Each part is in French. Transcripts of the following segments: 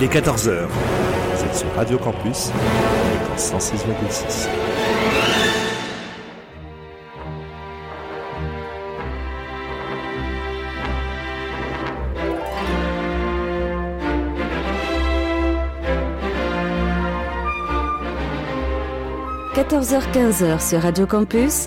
Il est 14h. Vous êtes sur Radio Campus, 106,6. – 14h-15h sur Radio Campus,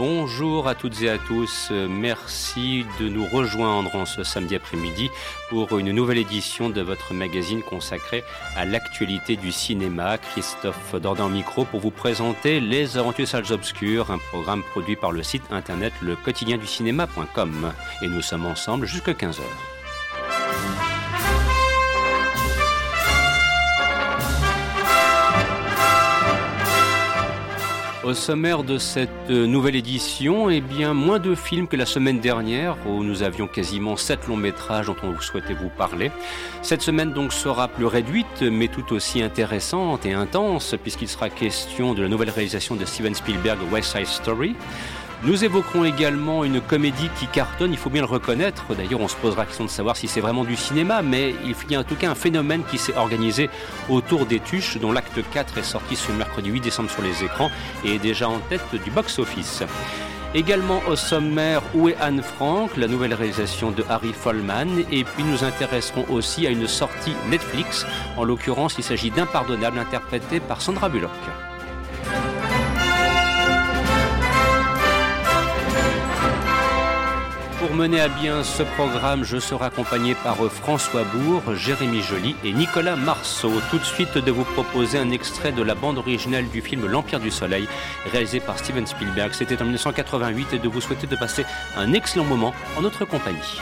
Bonjour à toutes et à tous, merci de nous rejoindre en ce samedi après-midi pour une nouvelle édition de votre magazine consacré à l'actualité du cinéma. Christophe Dordain au micro pour vous présenter Les Aventures Salles Obscures, un programme produit par le site internet le quotidien du cinéma.com. Et nous sommes ensemble jusqu'à 15h. Au sommaire de cette nouvelle édition, eh bien, moins de films que la semaine dernière, où nous avions quasiment sept longs métrages dont on souhaitait vous parler. Cette semaine donc sera plus réduite, mais tout aussi intéressante et intense, puisqu'il sera question de la nouvelle réalisation de Steven Spielberg, West Side Story. Nous évoquerons également une comédie qui cartonne, il faut bien le reconnaître. D'ailleurs, on se posera la question de savoir si c'est vraiment du cinéma, mais il y a en tout cas un phénomène qui s'est organisé autour des Tuches, dont l'acte 4 est sorti ce mercredi 8 décembre sur les écrans et est déjà en tête du box-office. Également au sommaire, Où est Anne Frank, la nouvelle réalisation de Harry Follman? Et puis nous intéresserons aussi à une sortie Netflix. En l'occurrence, il s'agit d'Impardonnable, interprété par Sandra Bullock. Mener à bien ce programme, je serai accompagné par François Bourg, Jérémy Joly et Nicolas Marceau. Tout de suite de vous proposer un extrait de la bande originale du film L'Empire du Soleil, réalisé par Steven Spielberg. C'était en 1988 et de vous souhaiter de passer un excellent moment en notre compagnie.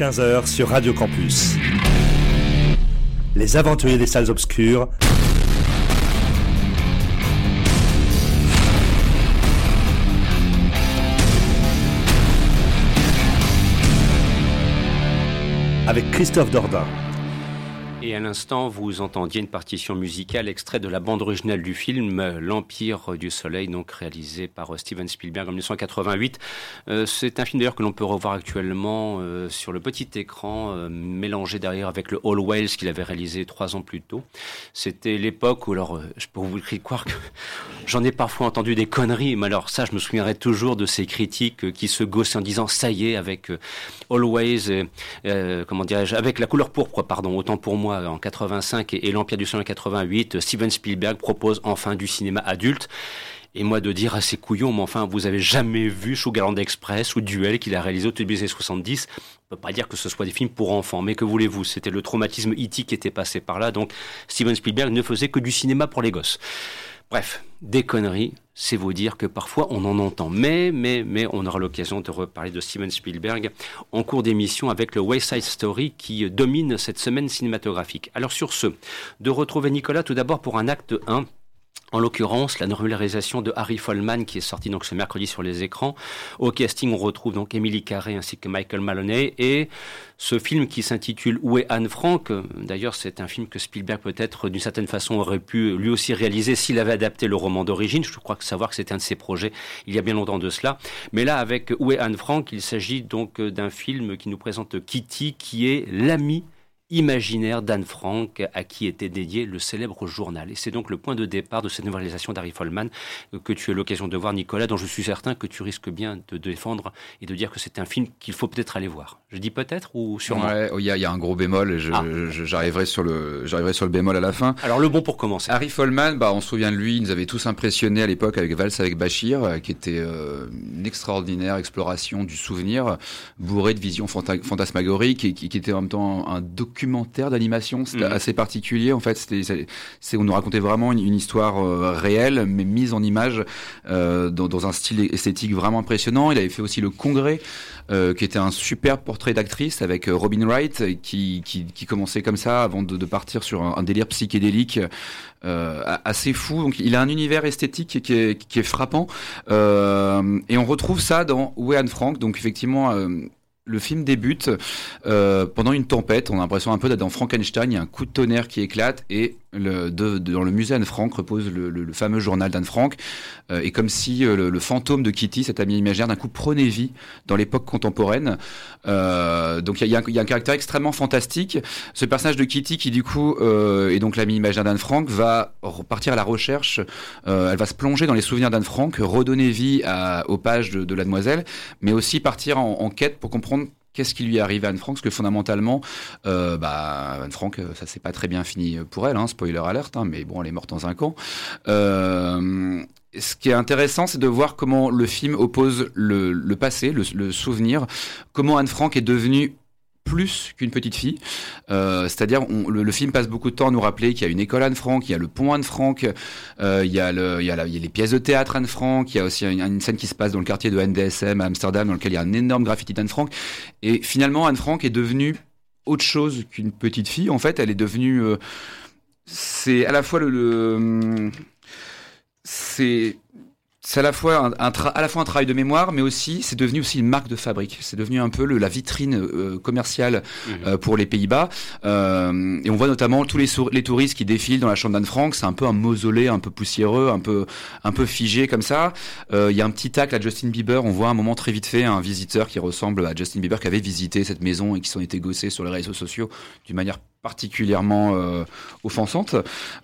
15h sur Radio Campus. Les aventuriers des salles obscures. Avec Christophe Dordain. Et à l'instant, vous entendiez une partition musicale extrait de la bande originale du film L'Empire du Soleil, donc réalisé par Steven Spielberg en 1988. Euh, c'est un film d'ailleurs que l'on peut revoir actuellement euh, sur le petit écran, euh, mélangé derrière avec le All Wales qu'il avait réalisé trois ans plus tôt. C'était l'époque où, alors, je peux vous croire que j'en ai parfois entendu des conneries, mais alors ça, je me souviendrai toujours de ces critiques qui se gossaient en disant ça y est, avec Always, comment dirais-je, avec la couleur pourpre, pardon, autant pour moi en 85 et, l'Empire du Soleil en 88, Steven Spielberg propose enfin du cinéma adulte. Et moi de dire à ces couillons, mais enfin, vous avez jamais vu Sugarland Express ou Duel qu'il a réalisé au début des années 70 On peut pas dire que ce soit des films pour enfants, mais que voulez-vous? C'était le traumatisme E.T. qui était passé par là, donc Steven Spielberg ne faisait que du cinéma pour les gosses. Bref, des conneries, c'est vous dire que parfois on en entend. Mais, mais, mais, on aura l'occasion de reparler de Steven Spielberg en cours d'émission avec le Wayside Story qui domine cette semaine cinématographique. Alors sur ce, de retrouver Nicolas tout d'abord pour un acte 1 en l'occurrence, la normalisation de Harry Follman qui est sorti donc ce mercredi sur les écrans. Au casting, on retrouve donc Emily Carré ainsi que Michael Maloney et ce film qui s'intitule Où est Anne Frank D'ailleurs, c'est un film que Spielberg peut-être d'une certaine façon aurait pu lui aussi réaliser s'il avait adapté le roman d'origine. Je crois que savoir que c'était un de ses projets il y a bien longtemps de cela. Mais là, avec Où est Anne Frank, il s'agit donc d'un film qui nous présente Kitty qui est l'ami imaginaire d'Anne Frank, à qui était dédié le célèbre journal. Et c'est donc le point de départ de cette novelisation d'Harry Follman euh, que tu as l'occasion de voir, Nicolas, dont je suis certain que tu risques bien de défendre et de dire que c'est un film qu'il faut peut-être aller voir. Je dis peut-être ou sûrement? Ouais, il y, a un gros bémol et ah. j'arriverai sur le j'arriverai sur le bémol à la fin. Alors le bon pour commencer. Harry Follman, bah on se souvient de lui, il nous avait tous impressionnés à l'époque avec Valse avec Bachir, euh, qui était euh, une extraordinaire exploration du souvenir, bourré de visions fantasmagoriques et qui, qui, était en même temps un document documentaire d'animation. C'était mm. assez particulier. En fait, c'était, c'est, on nous racontait vraiment une, histoire euh, réelle, mais mise en image euh, dans, dans, un style esthétique vraiment impressionnant. Il avait fait aussi le Congrès, euh, qui était un super portrait d'actrice avec euh, Robin Wright, qui, qui, qui, commençait comme ça avant de, de partir sur un, un délire psychédélique euh, assez fou. Donc, il a un univers esthétique qui est, qui est frappant, et on retrouve ça dans Wayne Frank. Donc, effectivement le film débute euh, pendant une tempête. On a l'impression un peu d'être dans Frankenstein. Il y a un coup de tonnerre qui éclate et le, de, dans le musée Anne Frank repose le, le, fameux journal d'Anne Frank. Euh, et comme si euh, le, fantôme de Kitty, cet ami imaginaire, d'un coup prenait vie dans l'époque contemporaine. Euh, donc il y, y, y a, un caractère extrêmement fantastique. Ce personnage de Kitty qui du coup est donc l'ami imaginaire d'Anne Frank va repartir à la recherche. elle va se plonger dans les souvenirs d'Anne Frank, redonner vie à, aux pages de, de la demoiselle, mais aussi partir en, en quête pour comprendre qu'est-ce qui lui est arrivé à Anne Frank? Parce que fondamentalement, euh, bah, Anne Frank, euh, ça s'est pas très bien fini pour elle, hein, spoiler alerte, hein, mais bon, elle est morte dans un camp. Euh, ce qui est intéressant, c'est de voir comment le film oppose le, passé, le, le, souvenir, comment Anne Frank est devenue plus qu'une petite fille. Euh, c'est-à-dire, le, film passe beaucoup de temps à nous rappeler qu'il y a une école Anne Frank, il y a le pont Anne Frank, euh, il, y a les pièces de théâtre Anne Frank, il y a aussi une, scène qui se passe dans le quartier de NDSM à Amsterdam, dans lequel il y a un énorme graffiti d'Anne Frank. Et finalement, Anne Frank est devenue autre chose qu'une petite fille. En fait, elle est devenue... Euh, c'est à la fois le... le c'est c'est à la fois un, un à la fois un travail de mémoire, mais aussi c'est devenu aussi une marque de fabrique. C'est devenu un peu le, la vitrine euh, commerciale mmh. euh, pour les Pays-Bas. Euh, et on voit notamment tous les, les touristes qui défilent dans la chambre d'Anne Frank. C'est un peu un mausolée, un peu poussiéreux, un peu un peu figé comme ça. Euh, il y a un petit tacle à Justin Bieber. On voit un moment très vite fait un visiteur qui ressemble à Justin Bieber qui avait visité cette maison et qui s'en était gossé sur les réseaux sociaux d'une manière particulièrement euh, offensante.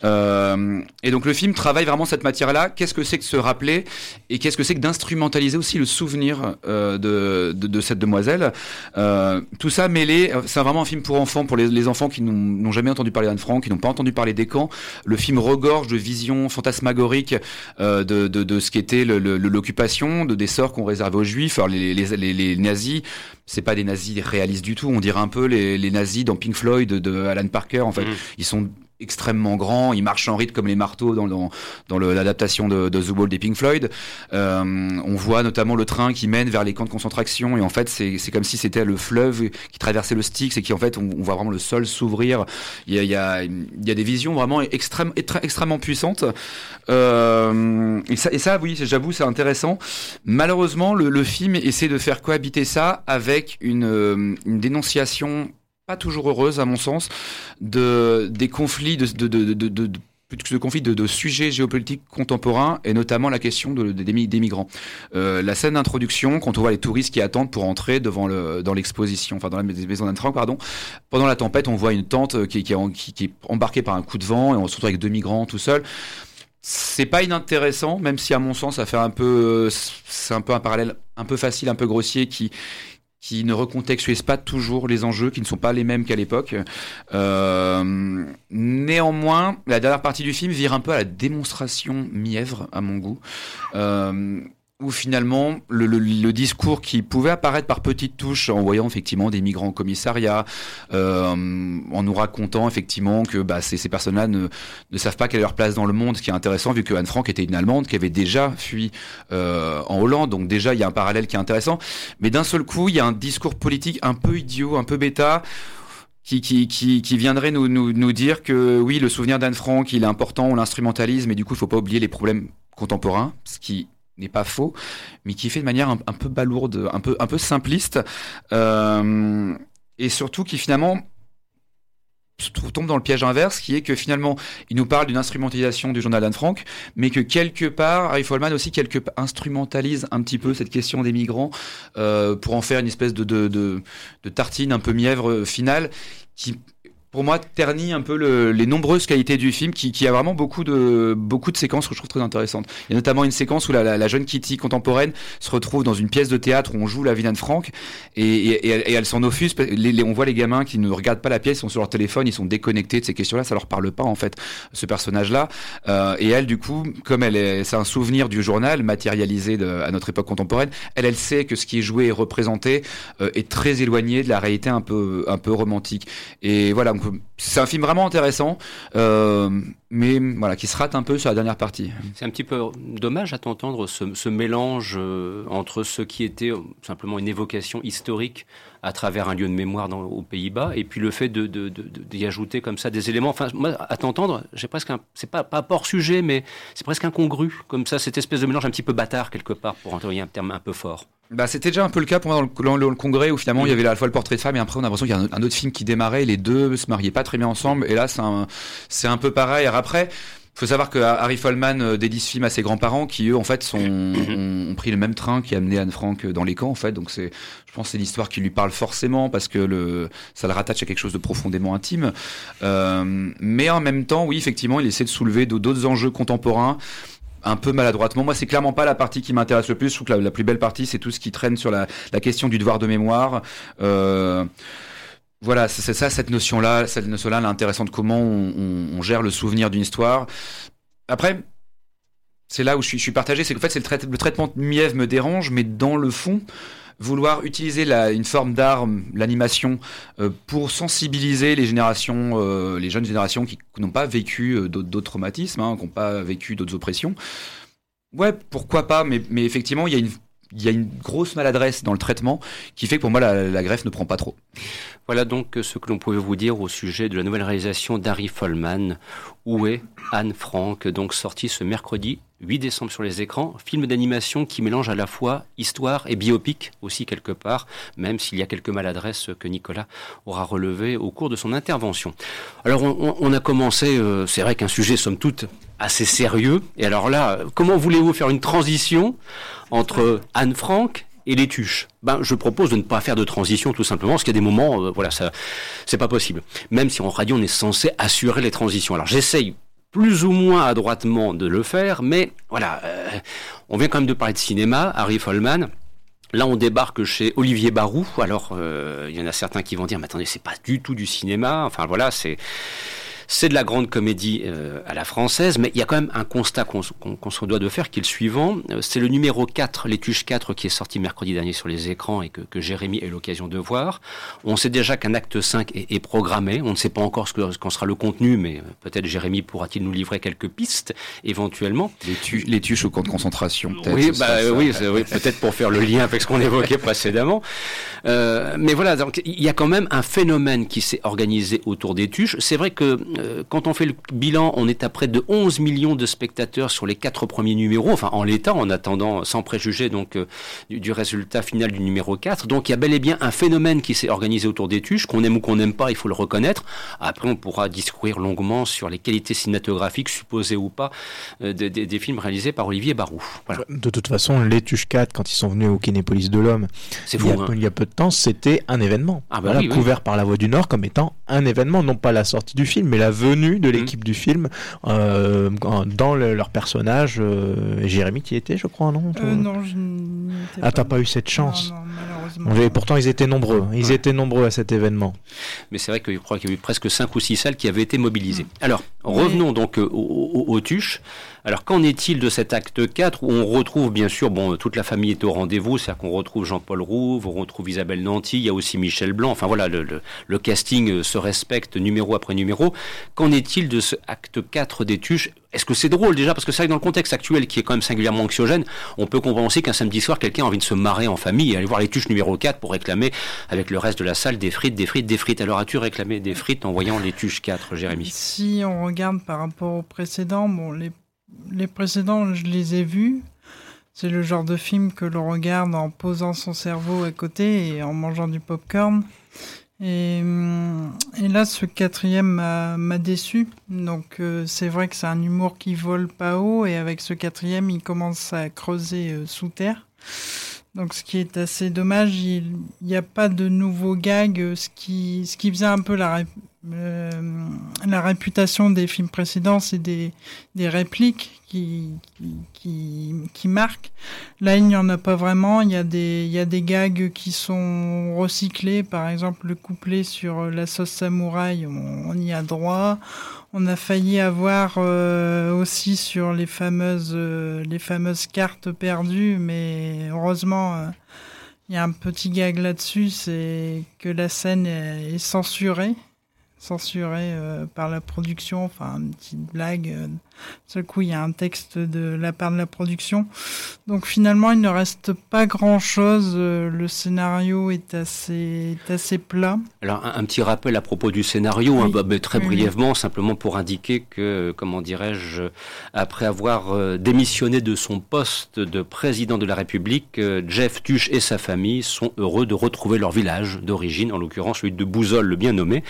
Euh, et donc le film travaille vraiment cette matière-là. Qu'est-ce que c'est que se rappeler et qu'est-ce que c'est que d'instrumentaliser aussi le souvenir euh, de, de, cette demoiselle? Euh, tout ça mêlé, c'est vraiment un film pour enfants, pour les, enfants qui n'ont jamais entendu parler d'Anne Frank, qui n'ont pas entendu parler des camps. Le film regorge de visions fantasmagoriques euh, de, de, ce qu'était l'occupation, de des sorts qu'on réservait aux juifs. Alors les, les, les nazis, c'est pas des nazis réalistes du tout. On dirait un peu les, les nazis dans Pink Floyd de Alan Parker. En fait, mm. ils sont extrêmement grand, il marche en rythme comme les marteaux dans, dans, dans l'adaptation de, The Wall des Pink Floyd. Euh, on voit notamment le train qui mène vers les camps de concentration et en fait c'est comme si c'était le fleuve qui traversait le Styx et qui en fait on, voit vraiment le sol s'ouvrir. Il y a, il des visions vraiment extrême, extrêmement puissantes. Euh, et, ça, oui, j'avoue, c'est intéressant. Malheureusement, le, film essaie de faire cohabiter ça avec une, une dénonciation pas toujours heureuse à mon sens de des conflits de, conflits de, sujets géopolitiques contemporains et notamment la question de, des, migrants. Euh, la scène d'introduction, quand on voit les touristes qui attendent pour entrer devant dans l'exposition, enfin dans la maison d'Anne pardon, pendant la tempête, on voit une tente qui, qui, qui, est embarquée par un coup de vent et on se retrouve avec deux migrants tout seuls. C'est pas inintéressant, même si à mon sens ça fait un peu, c'est un peu un parallèle un peu facile, un peu grossier qui qui ne recontextualisent pas toujours les enjeux, qui ne sont pas les mêmes qu'à l'époque. Euh, néanmoins, la dernière partie du film vire un peu à la démonstration mièvre, à mon goût. Euh, où finalement le, discours qui pouvait apparaître par petites touches en voyant effectivement des migrants au commissariat, euh, en nous racontant effectivement que bah, ces, ces personnes-là ne, ne savent pas quelle est leur place dans le monde, ce qui est intéressant vu que Anne Frank était une Allemande qui avait déjà fui euh, en Hollande, donc déjà il y a un parallèle qui est intéressant, mais d'un seul coup il y a un discours politique un peu idiot, un peu bêta, qui, qui, qui, viendrait nous, nous, nous dire que oui, le souvenir d'Anne Frank, il est important, on l'instrumentalise, mais du coup, il faut pas oublier les problèmes contemporains, ce qui n'est pas faux, mais qui fait de manière un, peu balourde, un peu, un peu simpliste, euh, et surtout qui finalement tombe dans le piège inverse, qui est que finalement, il nous parle d'une instrumentalisation du journal d'Anne Frank, mais que quelque part, Harry Folman aussi quelque instrumentalise un petit peu cette question des migrants euh, pour en faire une espèce de, de, de, de tartine un peu mièvre finale, qui pour moi ternit un peu le, les nombreuses qualités du film qui, qui, a vraiment beaucoup de beaucoup de séquences que je trouve très intéressantes. Il y a notamment une séquence où la, la, la jeune Kitty contemporaine se retrouve dans une pièce de théâtre où on joue la vie d'Anne Frank et, et, et, elle s'en offuse. Les, les, on voit les gamins qui ne regardent pas la pièce, sont sur leur téléphone, ils sont déconnectés de ces questions-là, ça leur parle pas en fait ce personnage-là. Euh, et elle du coup, comme elle est, c'est un souvenir du journal matérialisé de, à notre époque contemporaine, elle elle sait que ce qui est joué et représenté euh, est très éloigné de la réalité un peu un peu romantique. Et voilà. C'est un film vraiment intéressant, euh, mais voilà, qui se rate un peu sur la dernière partie. C'est un petit peu dommage à t'entendre ce, mélange euh, entre ce qui était simplement une évocation historique à travers un lieu de mémoire dans, aux Pays-Bas, et puis le fait d'y ajouter comme ça des éléments. Enfin, moi, à t'entendre, presque c'est pas, pas hors sujet, mais c'est presque incongru, comme ça, cette espèce de mélange un petit peu bâtard quelque part, pour employer un terme un peu fort. Bah, c'était déjà un peu le cas pour moi dans le, dans le congrès où finalement il y avait à la fois le portrait de femme et après on a l'impression qu'il y a un, autre film qui démarrait, les deux se mariaient pas très bien ensemble. Et là c'est un, un peu pareil. Alors après, faut savoir que Harry Folman euh, dédie ce film à ses grands-parents qui eux en fait sont ont, pris le même train qui a amené Anne Frank dans les camps en fait. Donc c'est je pense c'est l'histoire qui lui parle forcément parce que le ça le rattache à quelque chose de profondément intime. Euh, mais en même temps oui effectivement il essaie de soulever d'autres enjeux contemporains un peu maladroitement. Moi, c'est clairement pas la partie qui m'intéresse le plus. Je trouve que la, plus belle partie, c'est tout ce qui traîne sur la, question du devoir de mémoire. Euh, voilà, c'est ça, cette notion-là, cette notion-là, l'intéressante comment on, gère le souvenir d'une histoire. Après, c'est là où je suis, partagé, c'est qu'en fait, le, traitement de Mièvre me dérange, mais dans le fond, vouloir utiliser une forme d'arme, l'animation, euh, pour sensibiliser les générations, euh, les jeunes générations qui n'ont pas vécu euh, d'autres traumatismes, hein, qui n'ont pas vécu d'autres oppressions. Ouais, pourquoi pas, mais, mais effectivement, il y a une il y a une grosse maladresse dans le traitement qui fait que pour moi la, la greffe ne prend pas trop. Voilà donc ce que l'on pouvait vous dire au sujet de la nouvelle réalisation d'Harry Follman, Où est Anne Frank, donc sorti ce mercredi 8 décembre sur les écrans, film d'animation qui mélange à la fois histoire et biopic aussi quelque part, même s'il y a quelques maladresses que Nicolas aura relevées au cours de son intervention. Alors on, a commencé, euh, c'est vrai qu'un sujet somme toute assez sérieux, et alors là, comment voulez-vous faire une transition entre Anne Frank et les tuches. Ben, je propose de ne pas faire de transition tout simplement, parce qu'il y a des moments, euh, voilà, ça, c'est pas possible. Même si en radio on est censé assurer les transitions. Alors j'essaye plus ou moins adroitement de le faire, mais voilà, euh, on vient quand même de parler de cinéma, Harry Folman. Là, on débarque chez Olivier Barou. Alors, euh, il y en a certains qui vont dire, mais attendez, c'est pas du tout du cinéma. Enfin voilà, c'est C'est de la grande comédie euh, à la française, mais il y a quand même un constat qu'on se doit de faire qui est le suivant. Euh, c'est le numéro 4, l'étuche 4, qui est sorti mercredi dernier sur les écrans et que, que Jérémy a eu l'occasion de voir. On sait déjà qu'un acte 5 est, est, programmé. On ne sait pas encore ce qu'en sera le contenu, mais euh, peut-être Jérémy pourra-t-il nous livrer quelques pistes éventuellement. Les, tuches au camp de concentration, peut-être. Oui, bah, oui, oui peut-être pour faire le lien avec ce qu'on évoquait précédemment. Euh, mais voilà, donc il y a quand même un phénomène qui s'est organisé autour des tuches. C'est vrai que euh, quand on fait le bilan, on est à près de 11 millions de spectateurs sur les quatre premiers numéros, enfin en l'état, en attendant, sans préjuger donc euh, du, résultat final du numéro 4. Donc il y a bel et bien un phénomène qui s'est organisé autour des tuches, qu'on aime ou qu'on n'aime pas, il faut le reconnaître. Après, on pourra discourir longuement sur les qualités cinématographiques, supposées ou pas, euh, des, des, films réalisés par Olivier Barou. Voilà. De toute façon, les tuches 4, quand ils sont venus au Kinépolis de l'Homme, il, hein. il, y a peu de temps, c'était un événement. Ah bah voilà, couvert par la Voix du Nord comme étant un événement, non pas la sortie du film, mais la venue de mmh. l'équipe du film euh, dans le, leur personnage. Euh, Jérémy, qui était, je crois, non euh, Non, je Ah, t'as pas eu cette chance non, non, malheureusement. pourtant, ils étaient nombreux. Ils étaient nombreux à cet événement. Mais c'est vrai que je crois qu'il y a eu presque 5 ou 6 salles qui avaient été mobilisées. Mmh. Alors, revenons donc aux, aux, aux tuches. Alors qu'en est-il de cet acte 4 où on retrouve bien sûr, bon, toute la famille est au rendez-vous, c'est-à-dire qu'on retrouve Jean-Paul Rouve, on retrouve Isabelle Nanty, il y a aussi Michel Blanc, enfin voilà, le, le, le casting se respecte numéro après numéro. Qu'en est-il de ce acte 4 des tuches? Est-ce que c'est drôle déjà? Parce que c'est vrai que dans le contexte actuel qui est quand même singulièrement anxiogène, on peut comprendre aussi qu'un samedi soir, quelqu'un a envie de se marrer en famille et aller voir les tuches numéro 4 pour réclamer avec le reste de la salle des frites, des frites, des frites. Alors as-tu réclamé des frites en voyant les tuches 4, Jérémy? Si on regarde par rapport au précédent, bon, les les précédents, je les ai vus. C'est le genre de film que l'on regarde en posant son cerveau à côté et en mangeant du popcorn. Et, et là, ce quatrième m'a déçu. Donc, euh, c'est vrai que c'est un humour qui vole pas haut. Et avec ce quatrième, il commence à creuser euh, sous terre. Donc, ce qui est assez dommage, il n'y a pas de nouveaux gags, ce qui, ce qui faisait un peu la, euh, la réputation des films précédents, c'est des, des répliques qui, qui, qui, marquent. Là, il n'y en a pas vraiment. Il y, a des, il y a des gags qui sont recyclés. Par exemple, le couplet sur la sauce samouraï, on, y a droit. On a failli avoir euh, aussi sur les fameuses, euh, les fameuses cartes perdues, mais heureusement, euh, il y a un petit gag là-dessus, c'est que la scène est censurée censuré euh, par la production, enfin une petite blague. Seul coup, il y a un texte de la part de la production. Donc finalement, il ne reste pas grand-chose. Euh, le scénario est assez, est assez plat. Alors un, un, petit rappel à propos du scénario, oui. hein, bah, bah, très oui, brièvement, oui. simplement pour indiquer que, comment dirais-je, après avoir euh, démissionné de son poste de président de la République, euh, Jeff Tuche et sa famille sont heureux de retrouver leur village d'origine, en l'occurrence celui de Bouzol, le bien nommé.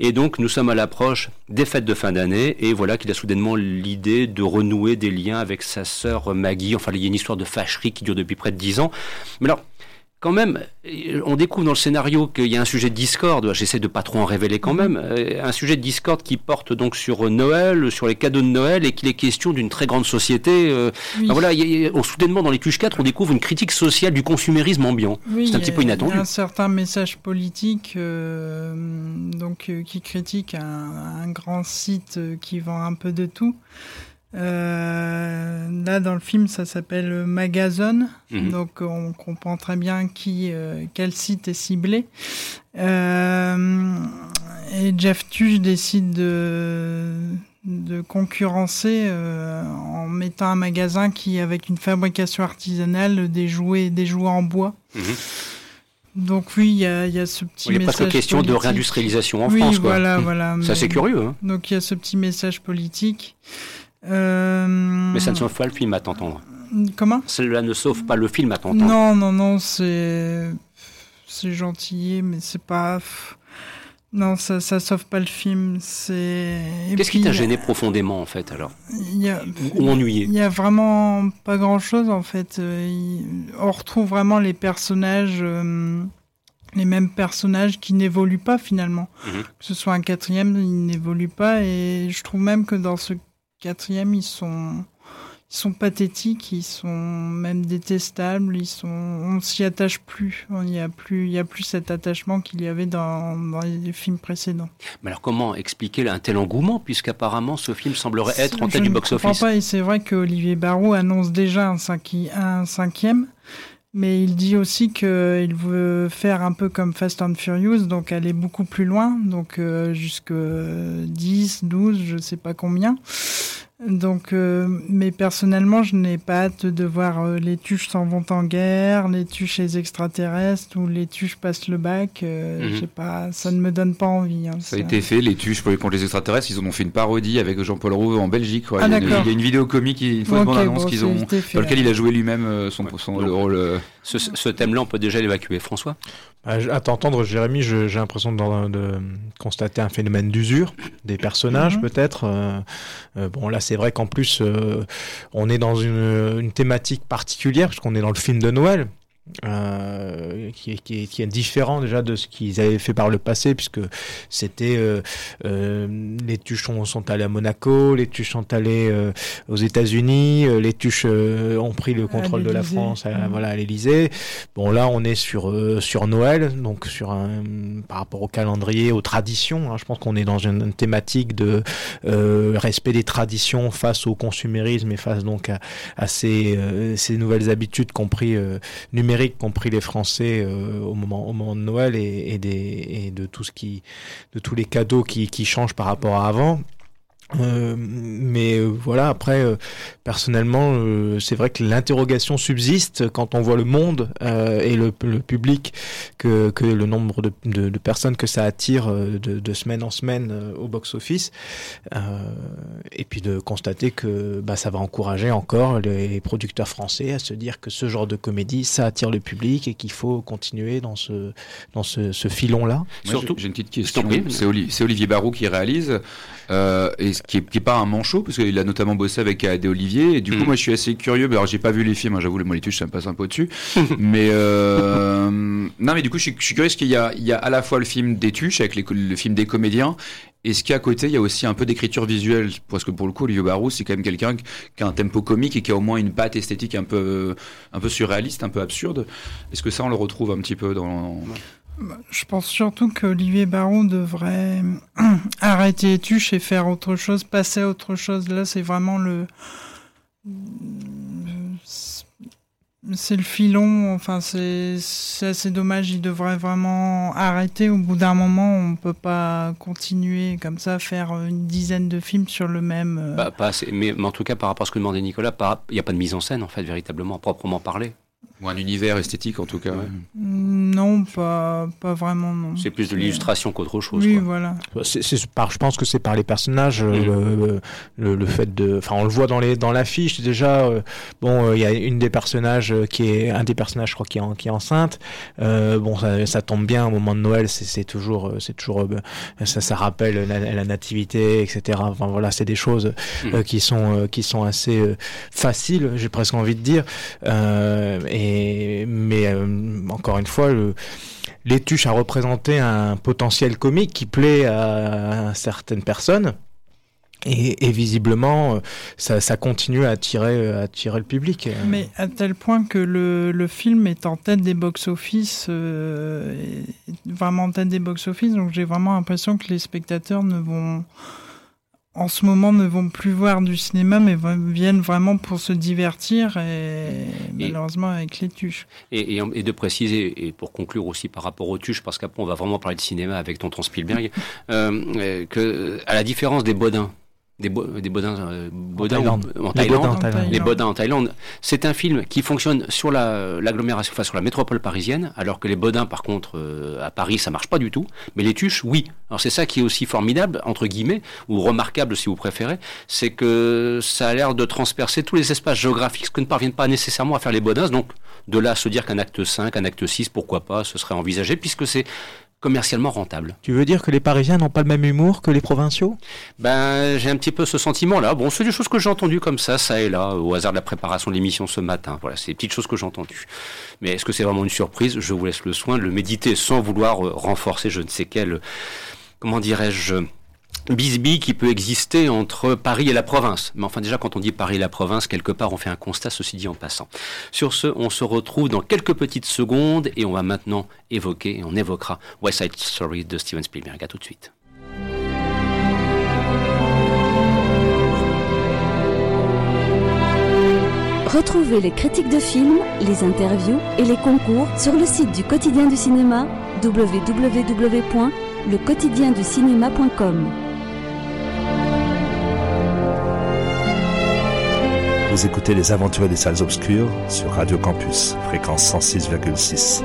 Et donc nous sommes à l'approche des fêtes de fin d'année, et voilà qu'il a soudainement l'idée de renouer des liens avec sa sœur Maggie. Enfin, il y a une histoire de fâcherie qui dure depuis près de dix ans. Mais alors, quand même, on découvre dans le scénario qu'il y a un sujet de discorde, j'essaie de pas trop en révéler quand même, euh, un sujet de discorde qui porte donc sur Noël, sur les cadeaux de Noël, et qu'il est question d'une très grande société. Euh, oui. ben voilà, y a, soudainement dans les Cuches 4, on découvre une critique sociale du consumérisme ambiant. Oui, C'est un petit peu inattendu. Il y a un certain message politique euh, donc, euh, qui critique un, un, grand site qui vend un peu de tout. Euh, là, dans le film, ça s'appelle Magazone, mmh. donc on comprend très bien qui, euh, quel site est ciblé. Euh, et Jeff Tuch décide de, de concurrencer en mettant un magasin qui, avec une fabrication artisanale, des jouets, des jouets en bois. Mmh. Donc oui, il y a, y a, ce petit oui, message. Il a presque question politique. de réindustrialisation en oui, France. Quoi. Voilà, voilà. C'est assez curieux. Hein. Donc il y a ce petit message politique. Euh... Mais ça ne sauve pas le film à t'entendre. Comment? Cela ne sauve pas le film à t'entendre. Non, non, non, c'est c'est gentil, mais c'est pas. Non, ça, ça sauve pas le film. C'est. Qu'est-ce qui t'a gêné profondément en fait alors? Y a, Ou ennuyé? Il y a vraiment pas grand chose en fait. On retrouve vraiment les personnages. Euh, les mêmes personnages qui n'évoluent pas finalement. Mm -hmm. Que ce soit un quatrième, ils n'évoluent pas et je trouve même que dans ce quatrième, ils sont, ils sont pathétiques, ils sont même détestables, ils sont, on s'y attache plus. Il n'y a plus, il y a plus cet attachement qu'il y avait dans, dans, les films précédents. Mais alors comment expliquer un tel engouement, puisqu'apparemment ce film semblerait être en tête du box-office pas, et c'est vrai qu'Olivier Barrault annonce déjà un, cinqui, un cinquième. Mais il dit aussi qu'il veut faire un peu comme Fast and Furious, donc aller beaucoup plus loin, donc euh, jusque 10, 12, je sais pas combien. Donc, euh, mais personnellement, je n'ai pas hâte de voir euh, les tuches s'en vont en guerre, les tuches les extraterrestres ou les tuches passent le bac. Euh, mhm. pas, ça ne me donne pas envie. Hein, ça a été fait, les tuches contre les extraterrestres. Ils en ont fait une parodie avec Jean-Paul Rouve en Belgique. Ah, il, y a, il, y a, une vidéo comique, une fois okay, annonce qu'ils ont, dans lequel il a joué lui-même son, son le rôle. Ce, ce thème-là, on peut déjà l'évacuer, François. À t'entendre, Jérémy, j'ai l'impression de, de, constater un phénomène d'usure des personnages, mhm. peut-être. bon, là, c'est vrai qu'en plus, euh, on est dans une, une thématique particulière, puisqu'on est dans le film de Noël. Euh, qui, est, qui, qui, est, différent déjà de ce qu'ils avaient fait par le passé, puisque c'était euh, euh, les tuches sont, allés à Monaco, les tuches sont allés euh, aux États-Unis, euh, les tuches ont pris le contrôle de la France à, mmh. voilà, à l'Élysée. Bon, là, on est sur, sur Noël, donc sur un, par rapport au calendrier, aux traditions. Hein, je pense qu'on est dans une, thématique de respect des traditions face au consumérisme et face donc à, à ces, ces nouvelles habitudes compris numériques compris les Français euh, au moment de Noël et, de tout ce qui de tous les cadeaux qui changent par rapport à avant. Euh, mais euh, voilà, après, euh, personnellement, euh, c'est vrai que l'interrogation subsiste quand on voit le monde et le, le, public, que, que le nombre de, de, de, personnes que ça attire de, de semaine en semaine au box-office, et puis de constater que bah, ça va encourager encore les producteurs français à se dire que ce genre de comédie, ça attire le public et qu'il faut continuer dans ce, dans ce, ce filon-là. Surtout, j'ai une petite question. C'est Olivier, Olivier Barou qui réalise. Euh, et qui est, qui est, pas un manchot parce qu'il a notamment bossé avec Adé Olivier et du coup mm. moi je suis assez curieux alors j'ai pas vu les films hein, j'avoue les molétudes ça me passe un peu dessus mais euh, non mais du coup je suis, je suis curieux parce qu'il y a, il y a à la fois le film des tuches avec les, le film des comédiens et ce qu'à côté, il y a aussi un peu d'écriture visuelle, parce que pour le coup, Olivier Barou, c'est quand même quelqu'un qui a un tempo comique et qui a au moins une patte esthétique un peu, un peu surréaliste, un peu absurde. Est-ce que ça, on le retrouve un petit peu dans... Je pense surtout qu'Olivier Baron devrait arrêter les tuches et faire autre chose, passer à autre chose. Là, c'est vraiment le. C'est le filon, enfin, c'est assez dommage. Il devrait vraiment arrêter. Au bout d'un moment, on ne peut pas continuer comme ça, faire une dizaine de films sur le même. Euh, bah, mais, mais, en tout cas, par rapport à ce que demandait Nicolas, il n'y a pas de mise en scène, en fait, véritablement, proprement parlé. Ou un univers esthétique en tout cas. Non, pas, pas vraiment. Non. C'est plus de l'illustration qu'autre chose. Oui, voilà. C'est, par, je pense que c'est par les personnages, euh, mm. le, le, fait de, enfin, on le voit dans les dans l'affiche déjà. Euh, bon, euh, il y a une des personnages qui est un des personnages, je crois, qui est, qui est enceinte. bon, ça, ça, tombe bien au moment de Noël. C'est, toujours, c'est toujours, ça, ça rappelle la, nativité, etc. Enfin voilà, c'est des choses mm. qui sont qui sont assez faciles, j'ai presque envie de dire. et mais euh, encore une fois, tuches a représenté un potentiel comique qui plaît à, certaines personnes. Et, visiblement, euh, ça, continue à attirer, à attirer le public. Mais à tel point que le, film est en tête des box-office, euh, vraiment en tête des box-office, donc j'ai vraiment l'impression que les spectateurs ne vont en ce moment ne vont plus voir du cinéma, mais viennent vraiment pour se divertir et, malheureusement avec les tuches. Et, et, de préciser, et pour conclure aussi par rapport aux tuches, parce qu'après on va vraiment parler de cinéma avec Tonton Spielberg, euh, que à la différence des Bodins, des, des bodins, euh, en Thaïlande, en Thaïlande, les bodins en Thaïlande. C'est un film qui fonctionne sur l'agglomération, enfin sur la métropole parisienne, alors que les bodins, par contre, euh, à Paris, ça marche pas du tout. Mais les tuches, oui. Alors c'est ça qui est aussi formidable, entre guillemets, ou remarquable si vous préférez, c'est que ça a l'air de transpercer tous les espaces géographiques, ce que ne parviennent pas nécessairement à faire les bodins. Donc de là à se dire qu'un acte 5, un acte 6, pourquoi pas, ce serait envisagé, puisque c'est commercialement rentable. Tu veux dire que les Parisiens n'ont pas le même humour que les provinciaux? Ben, j'ai un petit peu ce sentiment-là. Bon, c'est des choses que j'ai entendues comme ça, ça et là, au hasard de la préparation de l'émission ce matin. Voilà, c'est des petites choses que j'ai entendues. Mais est-ce que c'est vraiment une surprise? Je vous laisse le soin de le méditer sans vouloir euh, renforcer je ne sais quel, comment dirais-je, bisbille qui peut exister entre Paris et la province. Mais enfin déjà quand on dit Paris et la province, quelque part on fait un constat, ceci dit en passant. Sur ce, on se retrouve dans quelques petites secondes et on va maintenant évoquer, et on évoquera West Side Story de Steven Spielberg. À tout de suite. Retrouvez les critiques de films, les interviews et les concours sur le site du quotidien du cinéma www.lequotidienducinéma.com. Vous écoutez Les Aventures des Salles Obscures sur Radio Campus, fréquence 106,6.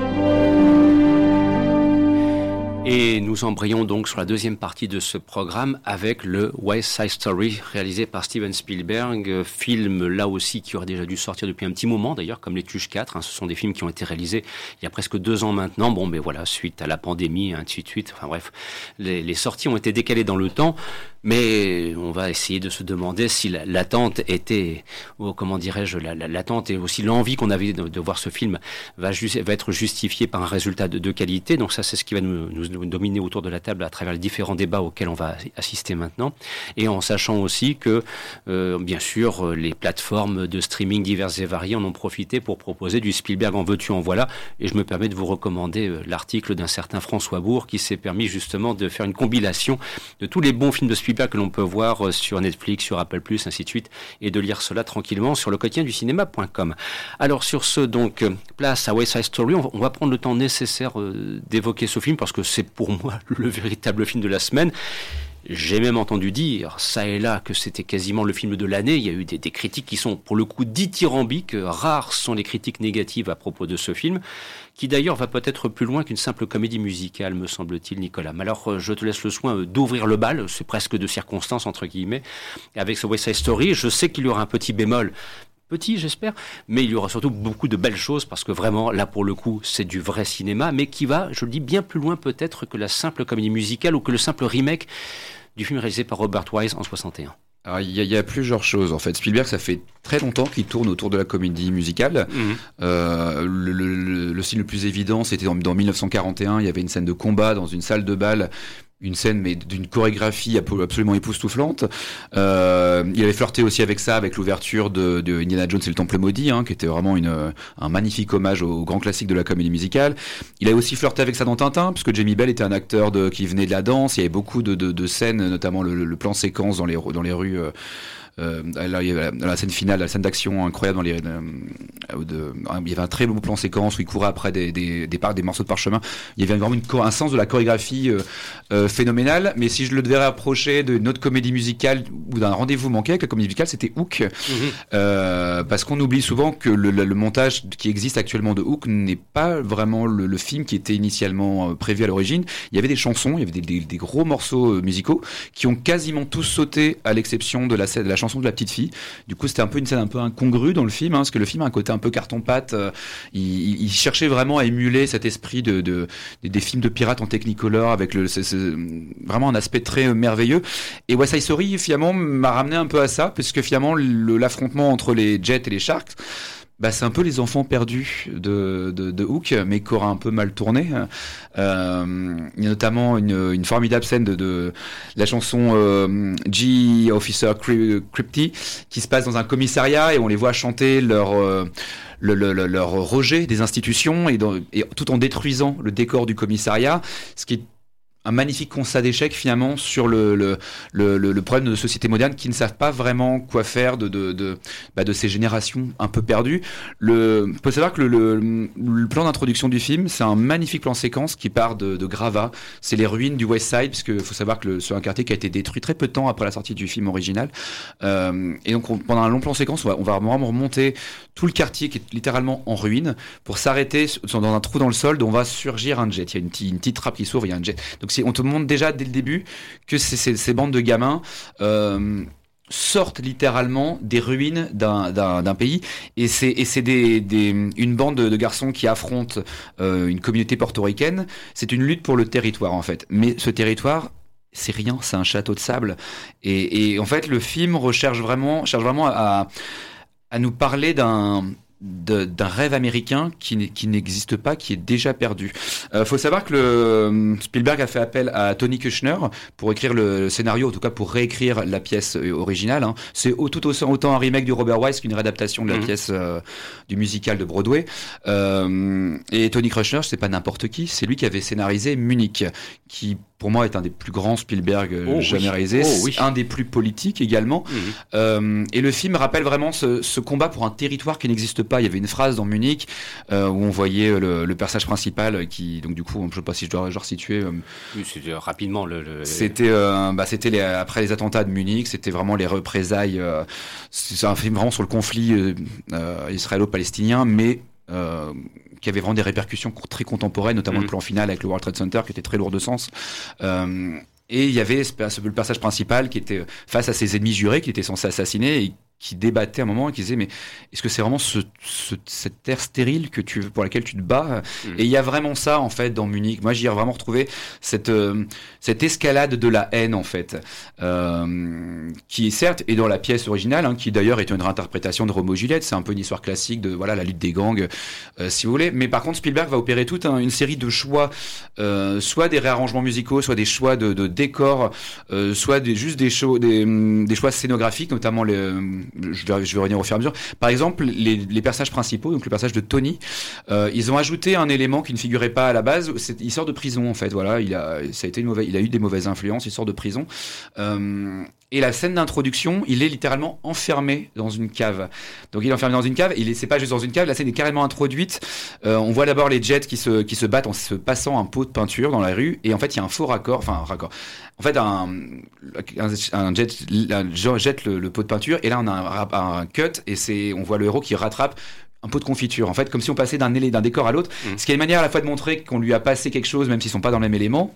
Et nous embrayons donc sur la deuxième partie de ce programme avec le West Side Story réalisé par Steven Spielberg, film là aussi qui aurait déjà dû sortir depuis un petit moment d'ailleurs, comme Les Tuches 4. Hein. ce sont des films qui ont été réalisés il y a presque deux ans maintenant. Bon, mais voilà, suite à la pandémie, ainsi de suite. Enfin bref, les, les sorties ont été décalées dans le temps. Mais on va essayer de se demander si l'attente était, ou comment dirais-je, l'attente et aussi l'envie qu'on avait de, voir ce film va, être justifiée par un résultat de, qualité. Donc ça, c'est ce qui va nous, nous, dominer autour de la table à travers les différents débats auxquels on va assister maintenant. Et en sachant aussi que, euh, bien sûr, les plateformes de streaming diverses et variées en ont profité pour proposer du Spielberg en veux-tu, en voilà. Et je me permets de vous recommander euh, l'article d'un certain François Bourg qui s'est permis justement de faire une compilation de tous les bons films de Spielberg que l'on peut voir euh, sur Netflix, sur Apple+, ainsi de suite, et de lire cela tranquillement sur le quotidien du cinéma.com. Alors sur ce, donc, euh, place à West Side Story, on va prendre le temps nécessaire euh, d'évoquer ce film, parce que c'est pour moi le véritable film de la semaine. J'ai même entendu dire, ça et là, que c'était quasiment le film de l'année. Il y a eu des, critiques qui sont, pour le coup, dithyrambiques. Rares sont les critiques négatives à propos de ce film qui d'ailleurs va peut-être plus loin qu'une simple comédie musicale, me semble-t-il, Nicolas. Mais alors, euh, je te laisse le soin euh, d'ouvrir le bal, c'est presque de circonstance, entre guillemets, avec ce West Side Story. Je sais qu'il y aura un petit bémol, petit, j'espère, mais il y aura surtout beaucoup de belles choses parce que vraiment, là pour le coup, c'est du vrai cinéma, mais qui va, je le dis, bien plus loin peut-être que la simple comédie musicale ou que le simple remake du film réalisé par Robert Wise en 61. Alors, il y, a plusieurs choses en fait. Spielberg, ça fait très longtemps qu'il tourne autour de la comédie musicale. Mhm. Euh, le, le, le, signe le plus évident, c'était dans, dans 1941. Il y avait une scène de combat dans une salle de bal une scène mais d'une chorégraphie absolument époustouflante. Euh, il avait flirté aussi avec ça, avec l'ouverture de, de, Indiana Jones et le Temple maudit, hein, qui était vraiment une, un magnifique hommage au, grand classique de la comédie musicale. Il a aussi flirté avec ça dans Tintin, puisque Jamie Bell était un acteur de, qui venait de la danse. Il y avait beaucoup de, de, de scènes, notamment le, le, plan séquence dans les, dans les rues. Euh, euh, il y avait la, scène finale, la scène d'action incroyable dans les, euh, de, il y avait un très beau plan séquence où il courait après des, des, des, des morceaux de parchemin. Il y avait vraiment une, un sens de la chorégraphie euh, euh, phénoménal. Mais si je le devais rapprocher d'une autre comédie musicale ou d'un rendez-vous manqué avec la comédie musicale, c'était Hook. Mhm. parce qu'on oublie souvent que le, le, montage qui existe actuellement de Hook n'est pas vraiment le, le, film qui était initialement prévu à l'origine. Il y avait des chansons, il y avait des, des, des gros morceaux musicaux qui ont quasiment tous sauté à l'exception de la, de la chanson de la petite fille. Du coup, c'était un peu une scène un peu incongrue dans le film, hein, parce que le film a un côté un peu carton-pâte. Euh, il, cherchait vraiment à émuler cet esprit de, de des, films de pirates en technicolor avec le, vraiment un aspect très merveilleux. Et West Side Story, finalement, m'a ramené un peu à ça, puisque finalement, l'affrontement entre les Jets et les Sharks, bah, c'est un peu les enfants perdus de, de, de Hook, mais qui aura un peu mal tourné. Euh, il y a notamment une, une formidable scène de, de la chanson euh, G Officer Crypty qui se passe dans un commissariat et on les voit chanter leur euh, le, le, leur rejet des institutions et, et, tout en détruisant le décor du commissariat, ce qui un magnifique constat d'échec finalement sur le, problème de sociétés modernes qui ne savent pas vraiment quoi faire de, bah ces générations un peu perdues. Le, faut savoir que le, plan d'introduction du film, c'est un magnifique plan séquence qui part de, Grava. C'est les ruines du West Side, puisque faut savoir que c'est un quartier qui a été détruit très peu de temps après la sortie du film original. Euh, et donc pendant un long plan séquence, on va, vraiment remonter tout le quartier qui est littéralement en ruine pour s'arrêter dans un trou dans le sol dont va surgir un jet. Il y a une, petite trappe qui s'ouvre, il y a un jet. On te montre déjà dès le début que ces, bandes de gamins euh, sortent littéralement des ruines d'un pays et c'est une bande de, garçons qui affrontent euh, une communauté portoricaine. C'est une lutte pour le territoire en fait. Mais ce territoire c'est rien, c'est un château de sable. Et, en fait, le film recherche vraiment, cherche vraiment à nous parler d'un d'un rêve américain qui, qui n'existe pas, qui est déjà perdu. Euh, faut savoir que le, euh, Spielberg a fait appel à Tony Kushner pour écrire le scénario, en tout cas pour réécrire la pièce euh, originale. Hein. C'est tout autant un remake du Robert Wise qu'une réadaptation de la mhm. pièce euh, du musical de Broadway. et Tony Kushner, c'est pas n'importe qui, c'est lui qui avait scénarisé Munich, qui pour moi est un des plus grands Spielberg oh jamais réalisés, oh un des plus politiques également. Mhm. Euh, et le film rappelle vraiment ce, ce, combat pour un territoire qui n'existe pas. Il y avait une phrase dans Munich euh, où on voyait le, le, personnage principal qui, donc du coup, je ne sais pas si je dois genre situer. Euh, oui, c'était rapidement le. le... C'était, euh, bah, c'était les, après les attentats de Munich, c'était vraiment les représailles. c'est un film vraiment sur le conflit israélo-palestinien, mais euh, qui avait vraiment des répercussions très contemporaines, notamment le mhm. plan final avec le World Trade Center, qui était très lourd de sens. Euh, et il y avait le personnage principal qui était face à ses ennemis jurés, qui étaient censés assassiner, et qui débattait à un moment et qui disait mais est-ce que c'est vraiment ce, cette terre stérile que tu pour laquelle tu te bats? Mm. et il y a vraiment ça en fait dans Munich. Moi j'y ai vraiment retrouvé cette euh, cette escalade de la haine en fait euh, qui certes est dans la pièce originale hein, qui d'ailleurs est une réinterprétation de Romo Juliette. C'est un peu une histoire classique de voilà la lutte des gangs euh, si vous voulez. Mais par contre Spielberg va opérer toute une série de choix euh, soit des réarrangements musicaux soit des choix de, de décors euh, soit des juste des, shows, des, des choix scénographiques notamment les je vais, revenir au fur et à mesure. Par exemple, les, les personnages principaux, donc le personnage de Tony, euh, ils ont ajouté un élément qui ne figurait pas à la base. Il sort de prison en fait. Voilà, il a, ça a été une mauvaise, il a eu des mauvaises influences. Il sort de prison. Euh, et la scène d'introduction, il est littéralement enfermé dans une cave. Donc il est enfermé dans une cave. Il est, c'est pas juste dans une cave. La scène est carrément introduite. Euh, on voit d'abord les jets qui se, qui se battent en se passant un pot de peinture dans la rue. Et en fait, il y a un faux raccord, enfin un raccord. En fait, un, un, jet jette le, pot de peinture et là on a un, cut et c'est on voit le héros qui rattrape un pot de confiture. En fait, comme si on passait d'un d'un décor à l'autre. Mmh. Ce qui est une manière à la fois de montrer qu'on lui a passé quelque chose, même s'ils sont pas dans le même élément.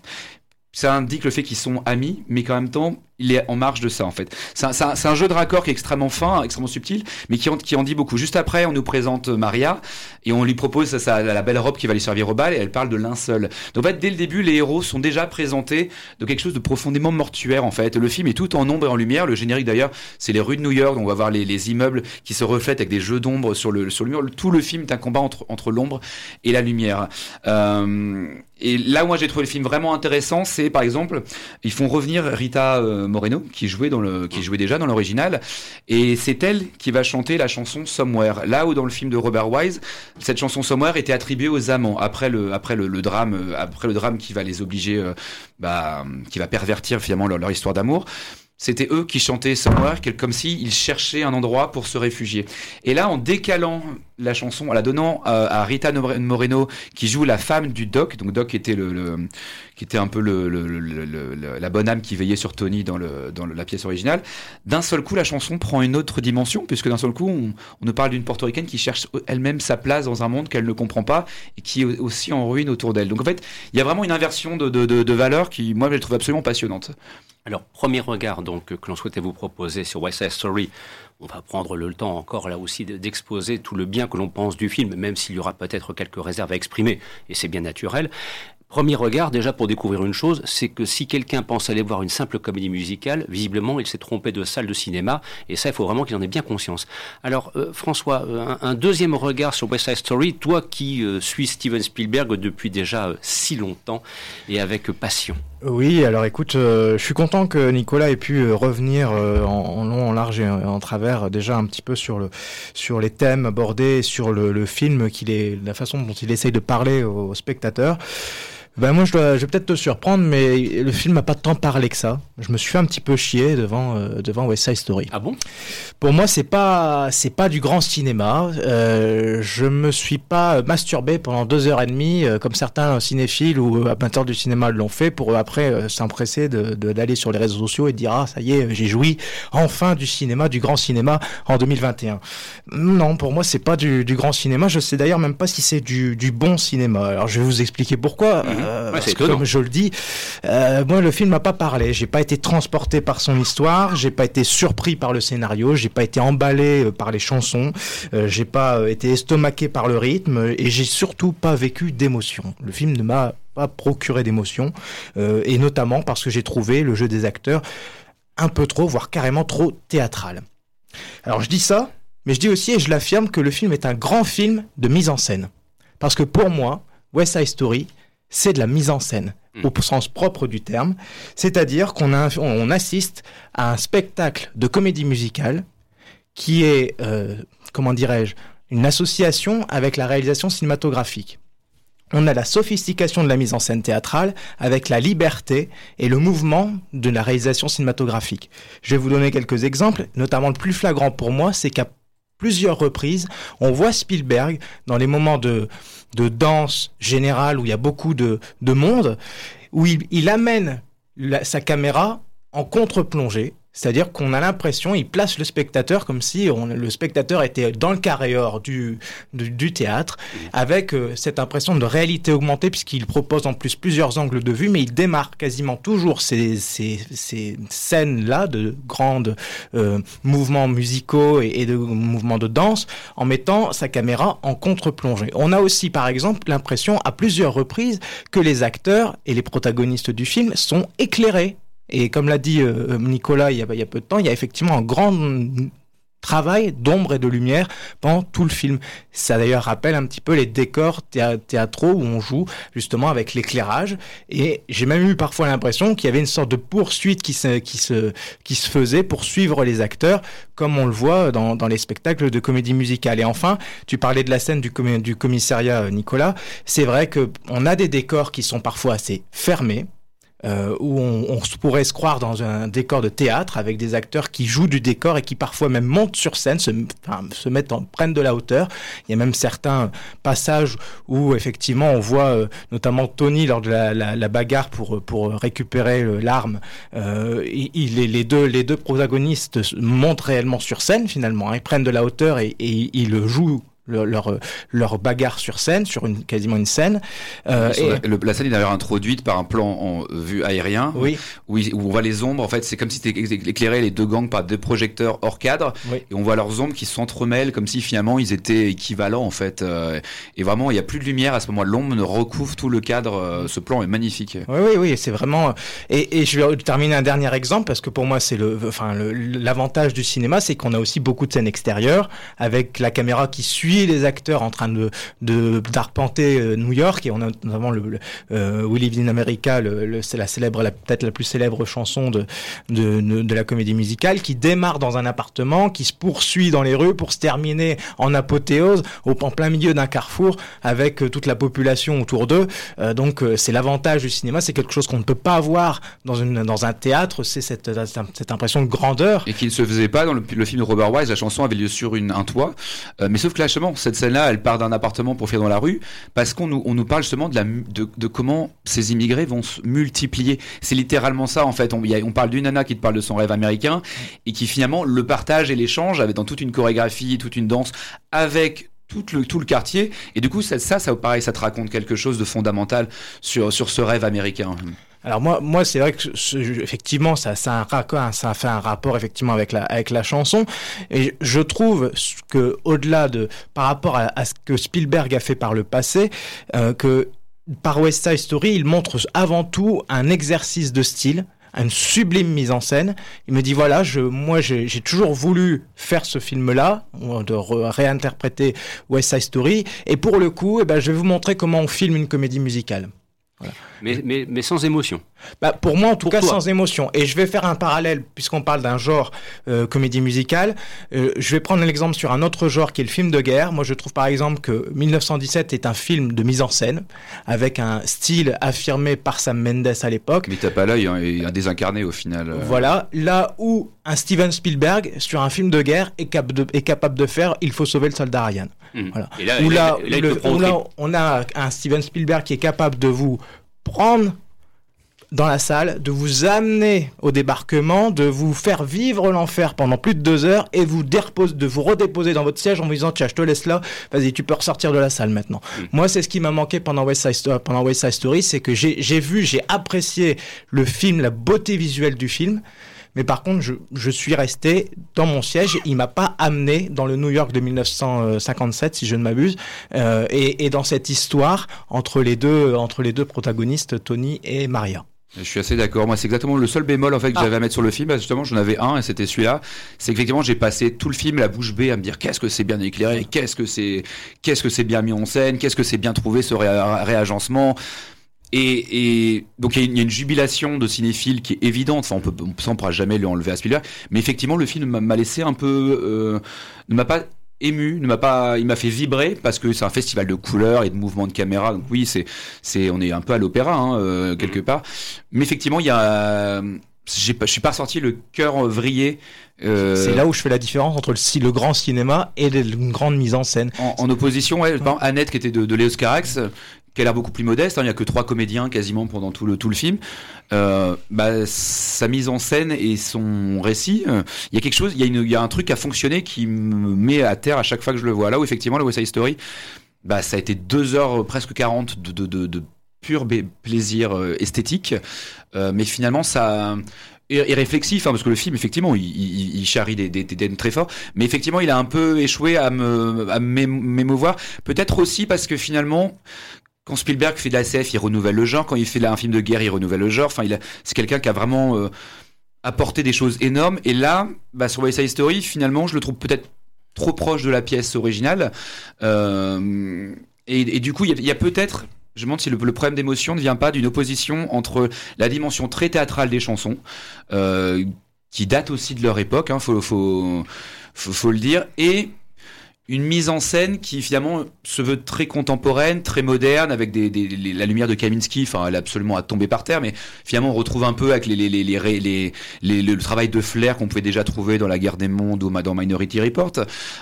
Ça indique le fait qu'ils sont amis, mais qu'en même temps, il est en marge de ça en fait. C'est un, un, jeu de raccord qui est extrêmement fin, extrêmement subtil, mais qui en, qui en dit beaucoup. Juste après, on nous présente Maria et on lui propose sa, la belle robe qui va lui servir au bal et elle parle de linceul. Donc en fait, dès le début, les héros sont déjà présentés de quelque chose de profondément mortuaire en fait. Le film est tout en ombre et en lumière. Le générique d'ailleurs, c'est les rues de New York. On va voir les, les immeubles qui se reflètent avec des jeux d'ombre sur le, sur le mur. Tout le film est un combat entre, entre l'ombre et la lumière. Euh, et là où moi j'ai trouvé le film vraiment intéressant, c'est par exemple, ils font revenir Rita euh, Moreno, qui jouait, dans le, qui jouait déjà dans l'original, et c'est elle qui va chanter la chanson Somewhere. Là où dans le film de Robert Wise, cette chanson Somewhere était attribuée aux amants après le, après le, drame, euh, après le drame qui va les obliger, euh, bah, qui va pervertir finalement leur, leur histoire d'amour c'était eux qui chantaient Somewhere, comme s'ils cherchaient un endroit pour se réfugier. Et là, en décalant la chanson, en la donnant euh, à Rita Moreno, qui joue la femme du Doc, donc Doc était le, qui était un peu le, la bonne âme qui veillait sur Tony dans, le, dans la pièce originale. D'un seul coup, la chanson prend une autre dimension, puisque d'un seul coup, on, on nous parle d'une portoricaine qui cherche elle-même sa place dans un monde qu'elle ne comprend pas et qui est aussi en ruine autour d'elle. Donc en fait, il y a vraiment une inversion de, de, de, de valeurs qui, moi, je trouve absolument passionnante. Alors, premier regard donc que l'on souhaitait vous proposer sur West Side Story. On va prendre le temps encore là aussi d'exposer tout le bien que l'on pense du film, même s'il y aura peut-être quelques réserves à exprimer, et c'est bien naturel. Premier regard, déjà pour découvrir une chose, c'est que si quelqu'un pense aller voir une simple comédie musicale, visiblement il s'est trompé de salle de cinéma, et ça il faut vraiment qu'il en ait bien conscience. Alors euh, François, euh, un, deuxième regard sur West Side Story, toi qui euh, suis Steven Spielberg depuis déjà si longtemps et avec passion. Oui, alors écoute, je suis content que Nicolas ait pu revenir en, long, en large et en, travers déjà un petit peu sur le sur les thèmes abordés, sur le, le film qu'il est, la façon dont il essaye de parler aux spectateurs. Ben moi, je, dois, je vais peut-être te surprendre, mais le film n'a pas tant parlé que ça. Je me suis fait un petit peu chier devant euh, devant West Side Story. Ah bon? Pour moi, c'est pas c'est pas du grand cinéma. Euh, je me suis pas masturbé pendant deux heures et demie, euh, comme certains cinéphiles ou amateurs du cinéma l'ont fait, pour après euh, s'empresser de d'aller sur les réseaux sociaux et dire ah ça y est, j'ai joui enfin du cinéma, du grand cinéma en 2021. Non, pour moi, c'est pas du, du grand cinéma. Je sais d'ailleurs même pas si c'est du, du bon cinéma. Alors, je vais vous expliquer pourquoi. Mhm. Euh, parce que, comme je le dis, euh, moi le film m'a pas parlé. J'ai pas été transporté par son histoire, j'ai pas été surpris par le scénario, j'ai pas été emballé euh, par les chansons, j'ai pas été estomaqué par le rythme et j'ai surtout pas vécu d'émotion. Le film ne m'a pas procuré d'émotion et notamment parce que j'ai trouvé le jeu des acteurs un peu trop, voire carrément trop théâtral. Alors je dis ça mais je dis aussi et je l'affirme que le film est un grand film de mise en scène. Parce que pour moi, West Side Story, c'est de la mise en scène hmm. au sens propre du terme, c'est-à-dire qu'on on assiste à un spectacle de comédie musicale qui est, euh, comment dirais-je, une association avec la réalisation cinématographique. On a la sophistication de la mise en scène théâtrale avec la liberté et le mouvement de la réalisation cinématographique. Je vais vous donner quelques exemples, notamment le plus flagrant pour moi, c'est qu'à plusieurs reprises, on voit Spielberg dans les moments de, de danse générale où il y a beaucoup de, de monde, où il, amène sa caméra en contre-plongée c'est-à-dire qu'on a l'impression, il place le spectateur comme si le spectateur était dans le carré or du, du, théâtre, avec euh, cette impression de réalité augmentée, puisqu'il propose en plus plusieurs angles de vue, mais il démarre quasiment toujours ces, ces, ces scènes-là de grands euh, mouvements musicaux et, de mouvements de danse, en mettant sa caméra en contre-plongée. On a aussi, par exemple, l'impression à plusieurs reprises que les acteurs et les protagonistes du film sont éclairés et comme l'a dit euh, Nicolas il y, a, peu de temps, il y a effectivement un grand travail d'ombre et de lumière pendant tout le film. Ça d'ailleurs rappelle un petit peu les décors théâtraux où on joue justement avec l'éclairage. Et j'ai même eu parfois l'impression qu'il y avait une sorte de poursuite qui se, faisait pour suivre les acteurs, comme on le voit dans, les spectacles de comédie musicale. Et enfin, tu parlais de la scène du, du commissariat, Nicolas. C'est vrai qu'on a des décors qui sont parfois assez fermés euh, où on, pourrait se croire dans un décor de théâtre avec des acteurs qui jouent du décor et qui parfois même montent sur scène, se, mettent en, prennent de la hauteur. Il y a même certains passages où effectivement on voit euh, notamment Tony lors de la, bagarre pour récupérer euh, l'arme. Il, les, les deux les deux protagonistes montent réellement sur scène finalement. Hein. Ils prennent de la hauteur et, et ils jouent leur, leur bagarre sur scène, sur une, quasiment une scène. Euh, et... la, scène est d'ailleurs introduite par un plan en vue aérien, oui. où, où, on voit les ombres. En fait, c'est comme si tu éclairé les deux gangs par deux projecteurs hors cadre, oui. et on voit leurs ombres qui s'entremêlent comme si finalement ils étaient équivalents en fait. Euh, et vraiment, il y a plus de lumière à ce moment. L'ombre ne recouvre tout le cadre. Euh, ce plan est magnifique. Oui, oui, oui, c'est vraiment. Et, et, je vais terminer un dernier exemple parce que pour moi, c'est le, enfin, l'avantage du cinéma, c'est qu'on a aussi beaucoup de scènes extérieures avec la caméra qui suit les acteurs en train de d'arpenter euh, New York et on a notamment le, le euh, We Live in America, c'est la célèbre, peut-être la plus célèbre chanson de, de, la comédie musicale qui démarre dans un appartement, qui se poursuit dans les rues pour se terminer en apothéose en plein milieu d'un carrefour avec euh, toute la population autour d'eux. donc c'est l'avantage du cinéma, c'est quelque chose qu'on ne peut pas avoir dans dans un théâtre, c'est cette, cette impression de grandeur et qui ne se faisait pas dans le, film de Robert Wise. La chanson avait lieu sur un toit, mais sauf que là, cette scène-là, elle part d'un appartement pour faire dans la rue, parce qu'on nous, on nous parle justement de, la, de, comment ces immigrés vont se multiplier. C'est littéralement ça, en fait. On parle d'une nana qui te parle de son rêve américain, et qui finalement le partage et l'échange avec dans toute une chorégraphie, toute une danse, avec tout le, tout le quartier. Et du coup, ça, ça, ça, pareil, ça te raconte quelque chose de fondamental sur, sur ce rêve américain. Alors moi, moi c'est vrai que effectivement, ça, ça, a un, ça fait un rapport effectivement avec la, avec la chanson. Et je trouve que au-delà de, par rapport à, ce que Spielberg a fait par le passé, euh, que par West Side Story, il montre avant tout un exercice de style une sublime mise en scène. Il me dit voilà, je, moi j'ai toujours voulu faire ce film-là, de réinterpréter West Side Story, et pour le coup, eh ben, je vais vous montrer comment on filme une comédie musicale. Mais, mais, mais, sans émotion. Bah, pour moi, en tout cas, sans émotion. Et je vais faire un parallèle, puisqu'on parle d'un genre euh, comédie musicale. Euh, je vais prendre l'exemple sur un autre genre qui est le film de guerre. Moi, je trouve par exemple que 1917 est un film de mise en scène, avec un style affirmé par Sam Mendes à l'époque. Mais t'as pas l'œil, hein, et un désincarné au final. Euh. Voilà. Là où un Steven Spielberg, sur un film de guerre, est, cap de, est capable de faire Il faut sauver le soldat Ryan. Mmh. Voilà. Et là, où là, là, on a un Steven Spielberg qui est capable de vous prendre dans la salle, de vous amener au débarquement, de vous faire vivre l'enfer pendant plus de deux heures et vous de vous redéposer dans votre siège en vous disant tiens je te laisse là, vas-y tu peux ressortir de la salle maintenant. Mm. Moi c'est ce qui m'a manqué pendant West Side Story, pendant West Side Story, c'est que j'ai vu, j'ai apprécié le film, la beauté visuelle du film, mais par contre, je, je suis resté dans mon siège. Il m'a pas amené dans le New York de 1957, si je ne m'abuse, euh, et, et, dans cette histoire entre les deux, entre les deux protagonistes, Tony et Maria. Je suis assez d'accord. Moi, c'est exactement le seul bémol en fait que ah. j'avais à mettre sur le film. Justement, j'en avais un et c'était celui-là. C'est qu'effectivement, j'ai passé tout le film la bouche bée à me dire qu'est-ce que c'est bien éclairé, qu'est-ce que c'est, qu'est-ce que c'est bien mis en scène, qu'est-ce que c'est bien trouvé ce réagencement. Et, donc il y, a une jubilation de cinéphiles qui est évidente. Enfin, on peut, on, on pourra jamais lui enlever à Spielberg. Mais effectivement, le film m'a laissé un peu, euh, ne m'a pas ému, ne m'a pas, il m'a fait vibrer parce que c'est un festival de couleurs et de mouvements de caméra. Donc oui, c'est, c'est, on est un peu à l'opéra hein, euh, quelque part. Mais effectivement, il y a, j'ai je suis pas sorti le cœur vrillé. Euh, c'est là où je fais la différence entre le, le grand cinéma et une grande mise en scène. En, opposition, ouais, Annette qui était de, de Léos Carax, qui a l'air beaucoup plus modeste. Hein. il n'y a que trois comédiens quasiment pendant tout le, tout le film. Euh, bah, sa mise en scène et son récit, euh, il y a quelque chose, il y, a il y a un truc à fonctionner qui me met à terre à chaque fois que je le vois. Là où effectivement, le West Side Story, bah, ça a été deux heures, euh, presque 40 de, de, de, de pur plaisir esthétique. mais finalement, ça et, réflexif, hein, parce que le film, effectivement, il, il, il charrie des, des, des, très forts, mais effectivement, il a un peu échoué à me à m'émouvoir. Peut-être aussi parce que finalement, quand Spielberg fait de la SF, il renouvelle le genre. Quand il fait un film de guerre, il renouvelle le genre. Enfin, c'est quelqu'un qui a vraiment euh, apporté des choses énormes. Et là, bah, sur West Side Story, finalement, je le trouve peut-être trop proche de la pièce originale. Euh, et, du coup, il y a, peut-être, je me demande si le, problème d'émotion ne vient pas d'une opposition entre la dimension très théâtrale des chansons, euh, qui date aussi de leur époque, hein, faut, faut le dire, et une mise en scène qui finalement se veut très contemporaine, très moderne, avec des, des la lumière de Kaminski, enfin elle est absolument à tomber par terre, mais finalement on retrouve un peu avec les, les, les, les, les le travail de flair qu'on pouvait déjà trouver dans La Guerre des Mondes ou dans Minority Report.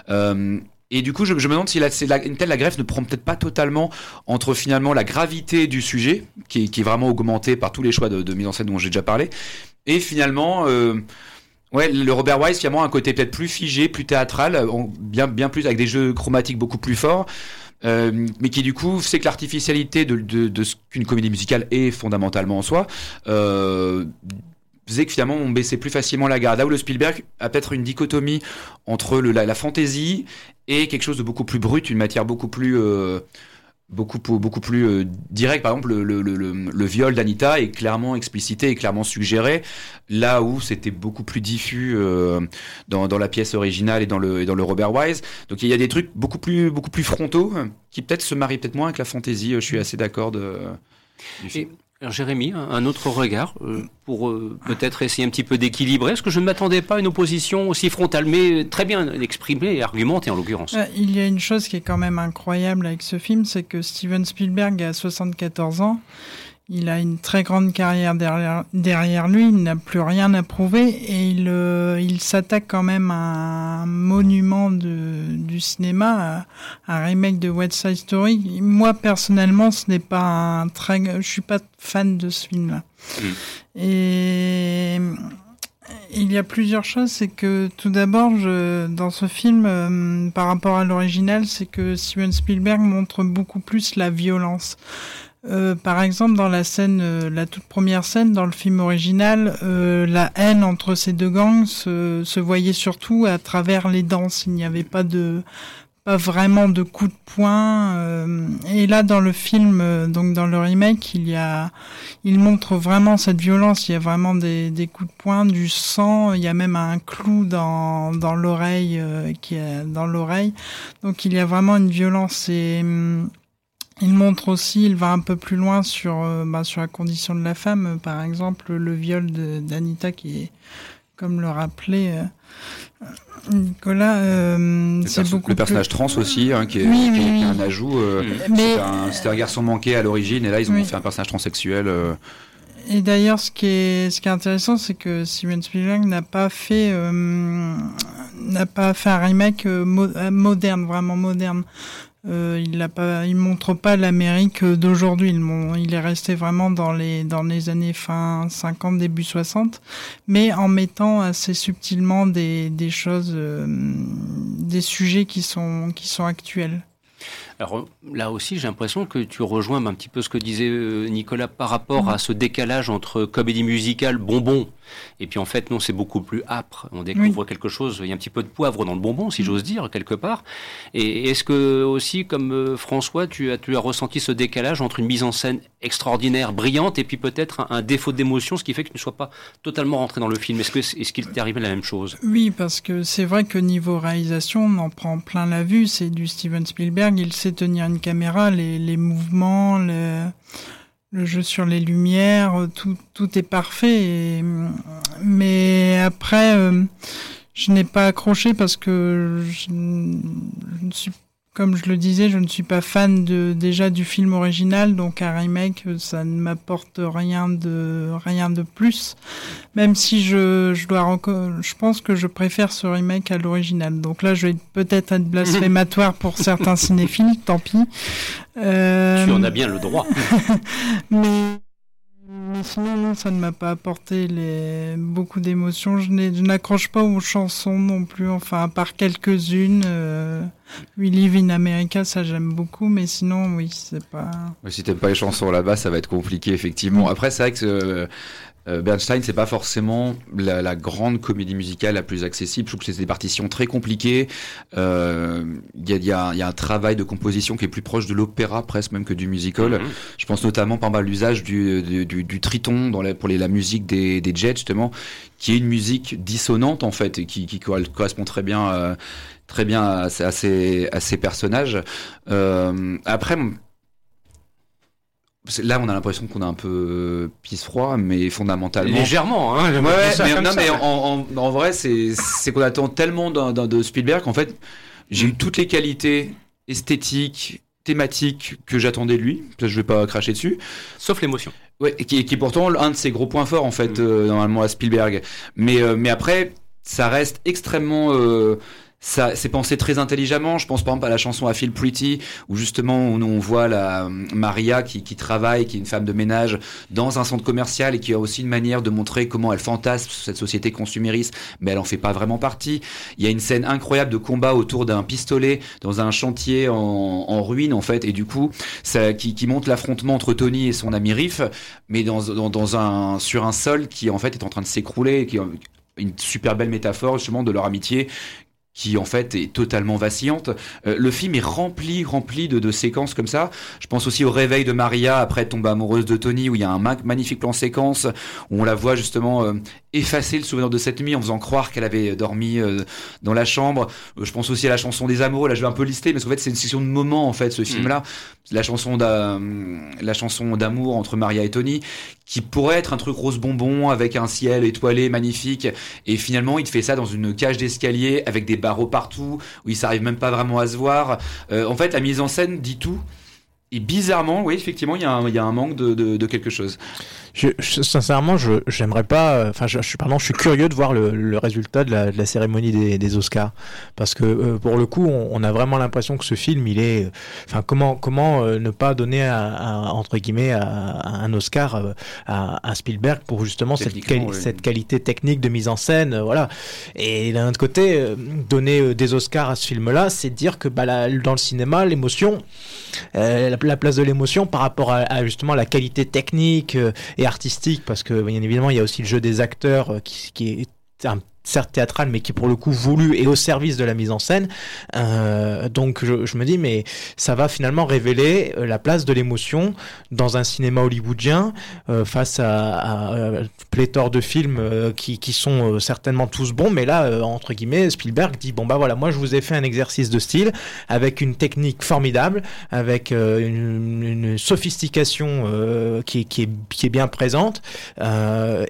Euh, et du coup, je, je me demande si la, la, une telle la greffe ne prend peut-être pas totalement entre finalement la gravité du sujet, qui, qui est vraiment augmentée par tous les choix de, de mise en scène dont j'ai déjà parlé, et finalement... Euh, Ouais, le Robert Wise finalement a un côté peut-être plus figé, plus théâtral, euh, bien bien plus avec des jeux chromatiques beaucoup plus forts. Euh, mais qui du coup fait que l'artificialité de, ce qu'une comédie musicale est fondamentalement en soi euh, faisait que finalement on baissait plus facilement la garde. Là où le Spielberg a peut-être une dichotomie entre le, la, la fantaisie et quelque chose de beaucoup plus brut, une matière beaucoup plus euh, beaucoup, beaucoup plus euh, direct. Par exemple, le, le, le, le viol d'Anita est clairement explicité et clairement suggéré, là où c'était beaucoup plus diffus euh, dans, dans, la pièce originale et dans le, et dans le Robert Wise. Donc il y a des trucs beaucoup plus, beaucoup plus frontaux qui peut-être se marient peut-être moins avec la fantaisie. Je suis assez d'accord de. Alors Jérémy, un autre regard euh, pour euh, peut-être essayer un petit peu d'équilibrer, parce que je ne m'attendais pas à une opposition aussi frontale, mais très bien exprimée et argumentée en l'occurrence? Euh, il y a une chose qui est quand même incroyable avec ce film, c'est que Steven Spielberg a 74 ans il a une très grande carrière derrière, derrière lui, il n'a plus rien à prouver et il, euh, il s'attaque quand même à un monument de, du cinéma, à un remake de West Side Story. Moi personnellement, ce n'est pas un très, je suis pas fan de ce film-là. Mm. Et il y a plusieurs choses, c'est que tout d'abord, dans ce film, euh, par rapport à l'original, c'est que Steven Spielberg montre beaucoup plus la violence. Euh, par exemple, dans la scène, euh, la toute première scène dans le film original, euh, la haine entre ces deux gangs se, se, voyait surtout à travers les danses. Il n'y avait pas de, pas vraiment de coups de poing. et là, dans le film, donc dans le remake, il y a, il montre vraiment cette violence. Il y a vraiment des, des coups de poing, du sang. Il y a même un clou dans dans l'oreille qui est dans l'oreille. Donc il y a vraiment une violence et hum, il montre aussi, il va un peu plus loin sur, euh, bah, sur la condition de la femme, par exemple le viol d'Anita qui est, comme le rappelait euh, Nicolas, euh, c'est beaucoup le personnage trans aussi, hein, qui, est, qui, un ajout. C'était un, un, garçon manqué à l'origine, et là ils ont fait un personnage transsexuel. Et d'ailleurs, ce qui est ce qui est intéressant, c'est que Steven Spielberg n'a pas fait n'a pas fait un remake moderne, vraiment moderne. Euh, il pas, il montre pas l'Amérique d'aujourd'hui. Il, il, est resté vraiment dans les dans les années fin 50, début 60, mais en mettant assez subtilement des, des choses, euh, des sujets qui sont qui sont actuels. Alors là aussi, j'ai l'impression que tu rejoins un petit peu ce que disait euh, Nicolas par rapport à ce décalage entre comédie musicale bonbon Et puis en fait, non, c'est beaucoup plus âpre. On découvre quelque chose, il y a un petit peu de poivre dans le bonbon, si mm. j'ose dire, quelque part. Et est-ce que aussi, comme euh, François, tu as, tu as ressenti ce décalage entre une mise en scène extraordinaire, brillante, et puis peut-être un, défaut d'émotion, ce qui fait que tu ne sois pas totalement rentré dans le film? Est-ce qu'il est qu'il t'est arrivé la même chose? Oui, parce que c'est vrai que niveau réalisation, on en prend plein la vue. C'est du Steven Spielberg, il sait tenir une caméra, les, les mouvements, les le jeu sur les lumières, tout, tout est parfait. mais après, euh, je n'ai pas accroché parce que je, ne suis comme je le disais, je ne suis pas fan de, déjà du film original, donc un remake, ça ne m'apporte rien de, rien de plus. Même si je, je dois, je pense que je préfère ce remake à l'original. Donc là, je vais peut-être être blasphématoire pour certains cinéphiles, tant pis. Euh... Tu en as bien le droit. Mais sinon, ça ne m'a pas apporté les... beaucoup d'émotions. Je n'accroche pas aux chansons non plus, enfin, à part quelques-unes. Euh... We Live in America, ça j'aime beaucoup, mais sinon, oui, c'est pas. si t'aimes pas les chansons là-bas, ça va être compliqué, effectivement. Après, c'est vrai que euh, Bernstein, c'est pas forcément la, grande comédie musicale la plus accessible. Je trouve que c'est des partitions très compliquées. Euh, il y, a, un travail de composition qui est plus proche de l'opéra presque même que du musical. Mhm. Je pense notamment par l'usage du, du, triton dans pour les, la musique des, des Jets justement, qui est une musique dissonante en fait et qui, qui correspond très bien. Euh, très bien à, ces, à ces personnages. Euh, après, Là, on a l'impression qu'on a un peu pisse froid, mais fondamentalement. Légèrement, hein. mais, non, mais en, en, vrai, c'est qu'on attend tellement de Spielberg qu'en fait, j'ai eu toutes les qualités esthétiques, thématiques que j'attendais de lui. je vais pas cracher dessus. Sauf l'émotion. Ouais, qui, est pourtant un de ses gros points forts, en fait, mm. euh, normalement, à Spielberg. Mais, euh, mais après, ça reste extrêmement. Euh, ça c'est pensé très intelligemment. Je pense par exemple à la chanson I Feel Pretty, où justement on, on voit la Maria qui, qui, travaille, qui est une femme de ménage dans un centre commercial et qui a aussi une manière de montrer comment elle fantasme cette société consumériste, mais elle en fait pas vraiment partie. Il y a une scène incroyable de combat autour d'un pistolet dans un chantier en, en, ruine en fait, et du coup ça qui, qui montre l'affrontement entre Tony et son ami Riff, mais dans, dans, dans, un sur un sol qui en fait est en train de s'écrouler, qui une super belle métaphore justement de leur amitié qui en fait est totalement vacillante. Euh, le film est rempli, rempli de, de, séquences comme ça. Je pense aussi au réveil de Maria après tombe amoureuse de Tony, où il y a un magnifique plan séquence où on la voit justement euh, effacer le souvenir de cette nuit en faisant croire qu'elle avait dormi euh, dans la chambre. je pense aussi à la chanson des amoureux. Là, je vais un peu lister, parce qu'en fait, c'est une section de moments en fait, ce mm. film-là. La chanson la chanson d'amour entre Maria et Tony, qui pourrait être un truc rose bonbon avec un ciel étoilé magnifique, et finalement, il te fait ça dans une cage d'escalier avec des barreaux partout, où il s'arrive même pas vraiment à se voir. Euh, en fait, la mise en scène dit tout. Et bizarrement, oui, effectivement, il y, a un, manque de quelque chose. Je, sincèrement, je j'aimerais pas. Euh, enfin, je, je, pardon, je suis curieux de voir le, le résultat de la, de la, cérémonie des, des, Oscars, parce que euh, pour le coup, on, on a vraiment l'impression que ce film, il est. Enfin, comment comment euh, ne pas donner à, entre guillemets à, un Oscar à, Spielberg pour justement cette, cette qualité technique de mise en scène, voilà. Et d'un autre côté, donner des Oscars à ce film-là, c'est dire que bah, dans le cinéma, l'émotion, la, la, place de l'émotion par rapport à, justement la qualité technique artistique, parce que bien évidemment il y a aussi le jeu des acteurs euh, qui, qui est un certes théâtrale, mais qui pour le coup voulu et au service de la mise en scène. Euh, donc je, me dis, mais ça va finalement révéler euh, la place de l'émotion dans un cinéma hollywoodien euh, face à, pléthore de films qui, qui, sont certainement tous bons, mais là, entre guillemets, Spielberg dit, bon bah voilà, moi je vous ai fait un exercice de style avec une technique formidable, avec une, une, sophistication qui, qui, est, qui est bien présente,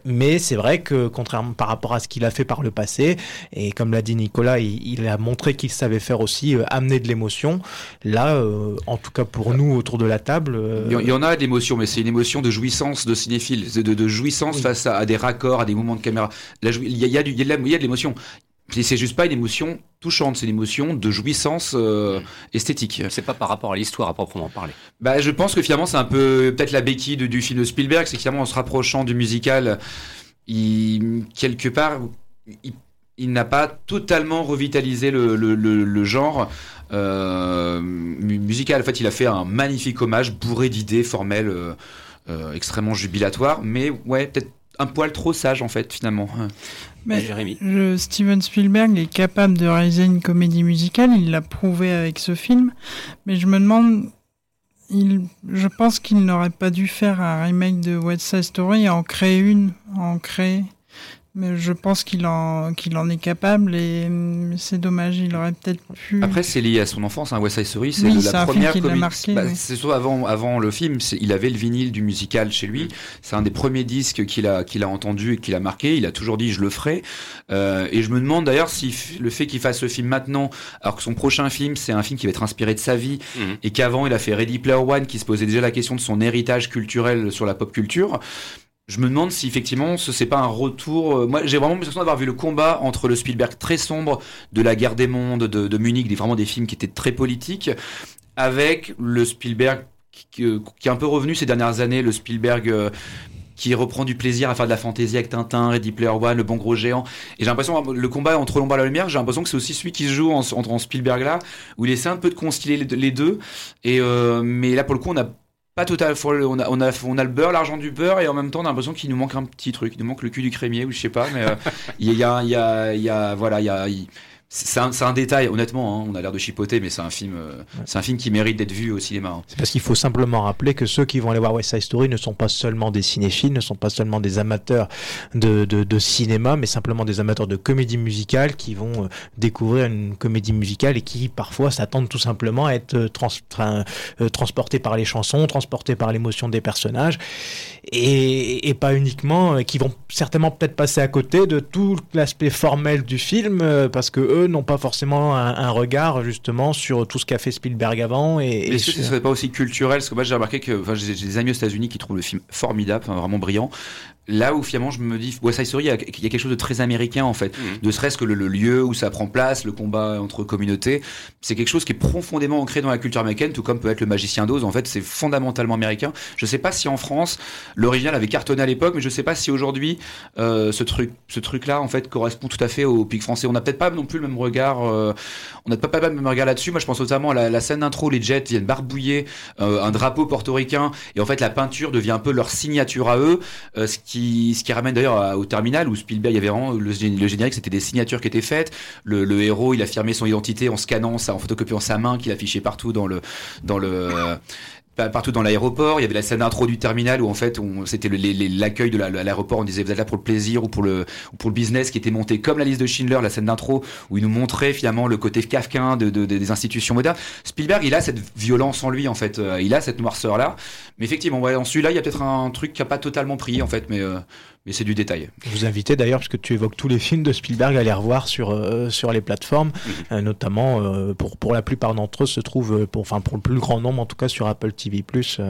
mais c'est vrai que contrairement par rapport à ce qu'il a fait par le passé. Et comme l'a dit Nicolas, il, a montré qu'il savait faire aussi euh, amener de l'émotion. Là, euh, en tout cas pour nous autour de la table. Euh, il y en a de l'émotion, mais c'est une émotion de jouissance de cinéphile, de, de jouissance face à, des raccords, à des mouvements de caméra. il y a, de l'émotion. C'est juste pas une émotion touchante, c'est une émotion de jouissance esthétique. C'est pas par rapport à l'histoire à proprement parler. Bah, je pense que finalement c'est un peu peut-être la béquille du film de Spielberg, c'est finalement en se rapprochant du musical, il, quelque part il, n'a pas totalement revitalisé le, genre euh, musical. En fait, il a fait un magnifique hommage bourré d'idées formelles, euh, euh, extrêmement jubilatoires, mais ouais, peut-être un poil trop sage en fait finalement. Mais Jérémy. Steven Spielberg est capable de réaliser une comédie musicale, il l'a prouvé avec ce film, mais je me demande, il, je pense qu'il n'aurait pas dû faire un remake de West Side Story et en créer une, en créer mais je pense qu'il en, qu'il en est capable et hum, c'est dommage, il aurait peut-être pu. Après, c'est lié à son enfance. Hein. West Side Story, c'est la première comédie. Bah, c'est surtout avant, avant le film, il avait le vinyle du musical chez lui. C'est un des premiers disques qu'il a, qu'il a entendu et qu'il a marqué. Il a toujours dit je le ferai. Euh, et je me demande d'ailleurs si le fait qu'il fasse le film maintenant, alors que son prochain film, c'est un film qui va être inspiré de sa vie mhm. et qu'avant il a fait Ready Player One, qui se posait déjà la question de son héritage culturel sur la pop culture je me demande si effectivement ce c'est pas un retour. Euh, moi, j'ai vraiment l'impression d'avoir vu le combat entre le Spielberg très sombre de la guerre des mondes, de, Munich, des, vraiment des films qui étaient très politiques, avec le Spielberg qui, est un peu revenu ces dernières années, le Spielberg euh, qui reprend du plaisir à faire de la fantaisie avec Tintin, Ready Player One, Le Bon Gros Géant. Et j'ai l'impression, le combat entre l'ombre et la lumière, j'ai l'impression que c'est aussi celui qui se joue entre en, Spielberg là, où il essaie un peu de concilier les, deux. Et euh, mais là, pour le coup, on a pas total. On a, on, a, on a le beurre, l'argent du beurre, et en même temps, on a l'impression qu'il nous manque un petit truc. Il nous manque le cul du crémier, ou je sais pas, mais euh, il y, a, y, a, y a, voilà, il y a, c'est un, un, détail, honnêtement, hein, on a l'air de chipoter, mais c'est un film, euh, c'est un film qui mérite d'être vu au cinéma. Hein. C'est parce qu'il faut simplement rappeler que ceux qui vont aller voir West Side Story ne sont pas seulement des cinéphiles, ne sont pas seulement des amateurs de, de, de cinéma, mais simplement des amateurs de comédie musicale qui vont euh, découvrir une comédie musicale et qui parfois s'attendent tout simplement à être euh, trans, transportés par les chansons, transportés par l'émotion des personnages, et, et, pas uniquement, qui vont certainement peut-être passer à côté de tout l'aspect formel du film, parce que eux n'ont pas forcément un, regard justement sur tout ce qu'a fait Spielberg avant. Et, Est-ce que ce serait pas aussi culturel? Parce que moi j'ai remarqué que j'ai des amis aux États-Unis qui trouvent le film formidable, vraiment brillant là où finalement je me dis West Side Story il y, a, quelque chose de très américain en fait. Mmh. ne serait-ce que le, lieu où ça prend place le combat entre communautés c'est quelque chose qui est profondément ancré dans la culture américaine tout comme peut être le magicien d'Oz. En fait c'est fondamentalement américain. Je sais pas si en France l'original avait cartonné à l'époque mais je sais pas si aujourd'hui euh, ce truc ce truc là en fait correspond tout à fait au pic français. On n'a peut-être pas non plus le même regard euh, on n'a pas, pas le même regard là-dessus. Moi je pense notamment à la, scène d'intro les Jets viennent barbouiller euh, un drapeau portoricain et en fait la peinture devient un peu leur signature à eux ce qui ce qui ramène d'ailleurs au terminal où Spielberg, il y avait vraiment le, générique, c'était des signatures qui étaient faites. Le, héros, il affirmait son identité en scannant, ça, en photocopiant sa main qu'il affichait partout dans le dans le partout dans l'aéroport. Il y avait la scène d'intro du terminal où en fait c'était l'accueil de l'aéroport. On disait vous êtes là pour le plaisir ou pour le pour le business qui était monté comme la liste de Schindler, la scène d'intro où il nous montrait finalement le côté kafkain de, des institutions modernes. Spielberg, il a cette violence en lui en fait. Euh, il a cette noirceur là. Mais effectivement, ouais, en celui-là, il y a peut-être un truc qui a pas totalement pris en fait, mais euh, mais c'est du détail. Je vous invite d'ailleurs, parce que tu évoques tous les films de Spielberg, à les revoir sur, euh, sur les plateformes, mhm. euh, notamment euh, pour, pour la plupart d'entre eux se trouvent, pour, enfin pour le plus grand nombre en tout cas sur Apple TV Plus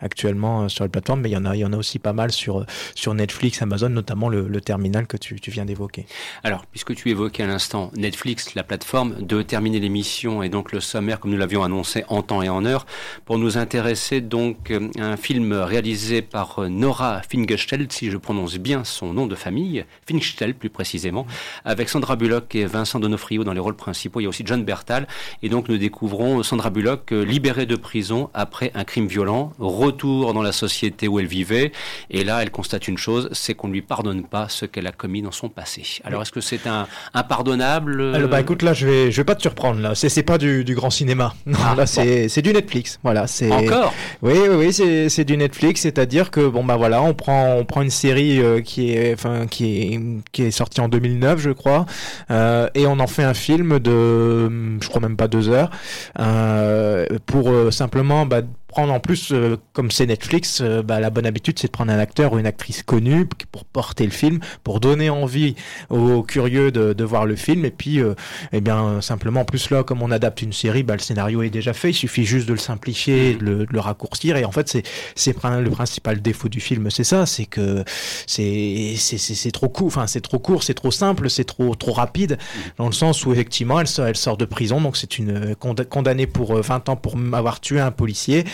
actuellement sur les plateformes, mais il y en a, il y en a aussi pas mal sur, sur Netflix, Amazon, notamment le, le terminal que tu, tu viens d'évoquer. Alors, puisque tu évoquais à l'instant Netflix, la plateforme, de terminer l'émission et donc le sommaire comme nous l'avions annoncé en temps et en heure, pour nous intéresser donc un film réalisé par Nora Fingersteld, si je prononce bien son nom de famille, Finchtel plus précisément, avec Sandra Bullock et Vincent Donofrio dans les rôles principaux. Il y a aussi John Bertal. Et donc nous découvrons Sandra Bullock euh, libérée de prison après un crime violent, retour dans la société où elle vivait. Et là, elle constate une chose, c'est qu'on ne lui pardonne pas ce qu'elle a commis dans son passé. Alors est-ce que c'est un impardonnable euh Alors bah écoute, là je vais, je vais pas te surprendre. Là, c'est pas du, du, grand cinéma. Non, ah, là c'est du Netflix. Voilà, c'est encore? Oui, oui, oui, c'est du Netflix. C'est-à-dire que bon bah voilà, on prend, on prend une série euh, qui est, sorti en 2009, je crois, euh, et on en fait un film de, je crois même pas deux heures, euh, pour simplement bah, prendre en plus, euh, comme c'est Netflix, euh, bah, la bonne habitude, c'est de prendre un acteur ou une actrice connue pour porter le film, pour donner envie aux, curieux de, de, voir le film. Et puis, euh, eh bien, simplement, en plus là, comme on adapte une série, bah, le scénario est déjà fait. Il suffit juste de le simplifier, de le, de le raccourcir. Et en fait, c'est c'est le principal défaut du film, c'est ça, c'est que c'est c'est trop court. Enfin, c'est trop court, c'est trop simple, c'est trop trop rapide, dans le sens où effectivement, elle sort, elle sort de prison, donc c'est une condamnée pour 20 ans pour avoir tué un policier.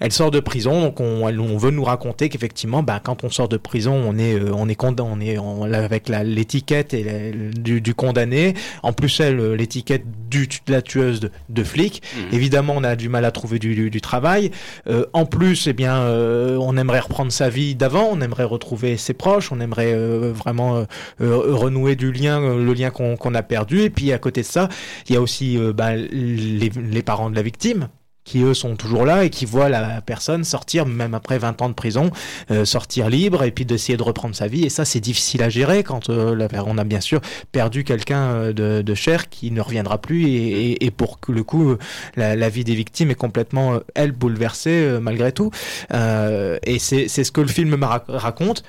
Elle sort de prison, donc on, on veut nous raconter qu'effectivement, bah, quand on sort de prison, on est, euh, on est condamné, on est avec l'étiquette du, du, condamné. En plus, elle, l'étiquette du, de la tueuse de, de flic. Mmh. Évidemment, on a du mal à trouver du, du, travail. Euh, en plus, eh bien, euh, on aimerait reprendre sa vie d'avant, on aimerait retrouver ses proches, on aimerait euh, vraiment renouer du lien, le lien qu'on a perdu. Et puis à côté de ça, il y a aussi bah, les, les parents de la victime qui eux sont toujours là et qui voient la personne sortir, même après 20 ans de prison, euh, sortir libre et puis d'essayer de reprendre sa vie. Et ça, c'est difficile à gérer quand euh, on a bien sûr perdu quelqu'un euh, de, de, cher qui ne reviendra plus. Et, et, pour le coup, la, la, vie des victimes est complètement, elle, bouleversée malgré tout. et c'est ce que le film raconte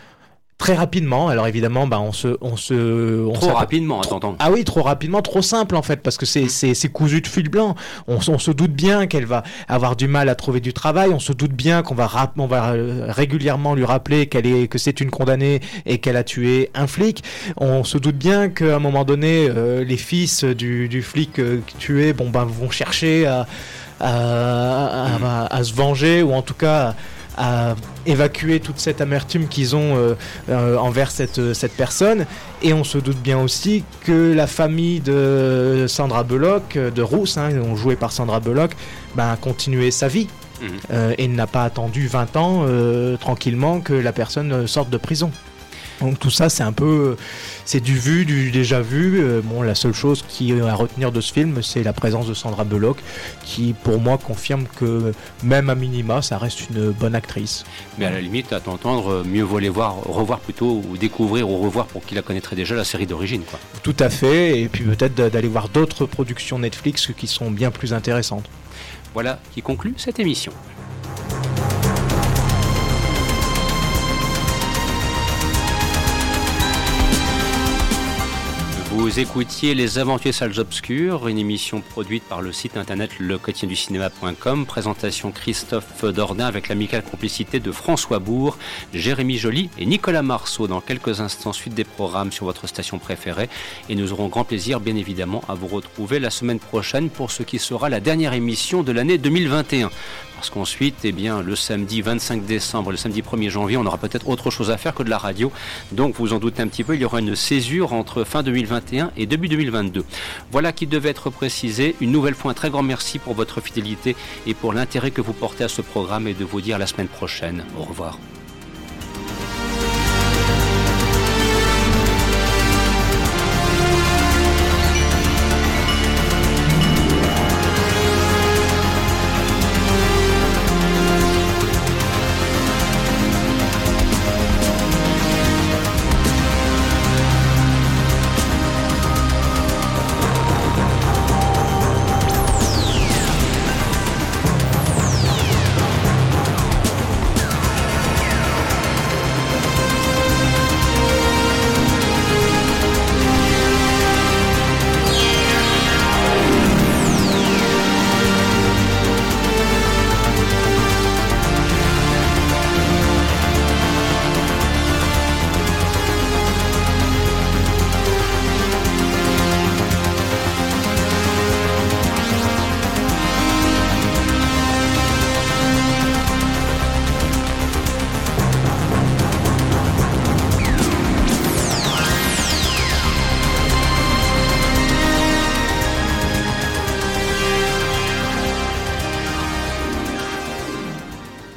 très rapidement. Alors évidemment, bah, on se, on se, on trop rapidement, attends. Ah oui, trop rapidement, trop simple en fait, parce que c'est, c'est, c'est cousu de fil blanc. On, on se doute bien qu'elle va avoir du mal à trouver du travail. On se doute bien qu'on va, on va euh, régulièrement lui rappeler qu'elle est, que c'est une condamnée et qu'elle a tué un flic. On se doute bien qu'à un moment donné, euh, les fils du, du flic euh, tué, bon ben, vont chercher à, à, à, à, se venger ou en tout cas à évacuer toute cette amertume qu'ils ont euh, euh, envers cette, cette personne. Et on se doute bien aussi que la famille de Sandra Bullock, de Rousse, hein, joué par Sandra Bullock, ben, a continué sa vie. Mhm. Euh, et n'a pas attendu 20 ans tranquillement que la personne sorte de prison. Donc tout ça, c'est un peu, c'est du vu, du déjà vu. Euh, bon, la seule chose qui est à retenir de ce film, c'est la présence de Sandra Bullock, qui pour moi confirme que même à minima, ça reste une bonne actrice. Mais à la limite, à t'entendre, mieux vaut les voir, revoir plutôt, ou découvrir ou revoir pour qui la connaîtrait déjà la série d'origine, quoi. Tout à fait, et puis peut-être d'aller voir d'autres productions Netflix qui sont bien plus intéressantes. Voilà qui conclut cette émission. Vous écoutiez Les Aventures Salles Obscures, une émission produite par le site internet cinéma.com. Présentation Christophe Dordain avec l'amicale complicité de François Bourg, Jérémy Joly et Nicolas Marceau. Dans quelques instants, suite des programmes sur votre station préférée. Et nous aurons grand plaisir, bien évidemment, à vous retrouver la semaine prochaine pour ce qui sera la dernière émission de l'année 2021 parce qu'ensuite, eh bien, le samedi 25 décembre, le samedi 1er janvier, on aura peut-être autre chose à faire que de la radio. Donc, vous en doutez un petit peu, il y aura une césure entre fin 2021 et début 2022. Voilà qui devait être précisé. Une nouvelle fois, un très grand merci pour votre fidélité et pour l'intérêt que vous portez à ce programme et de vous dire la semaine prochaine. Au revoir.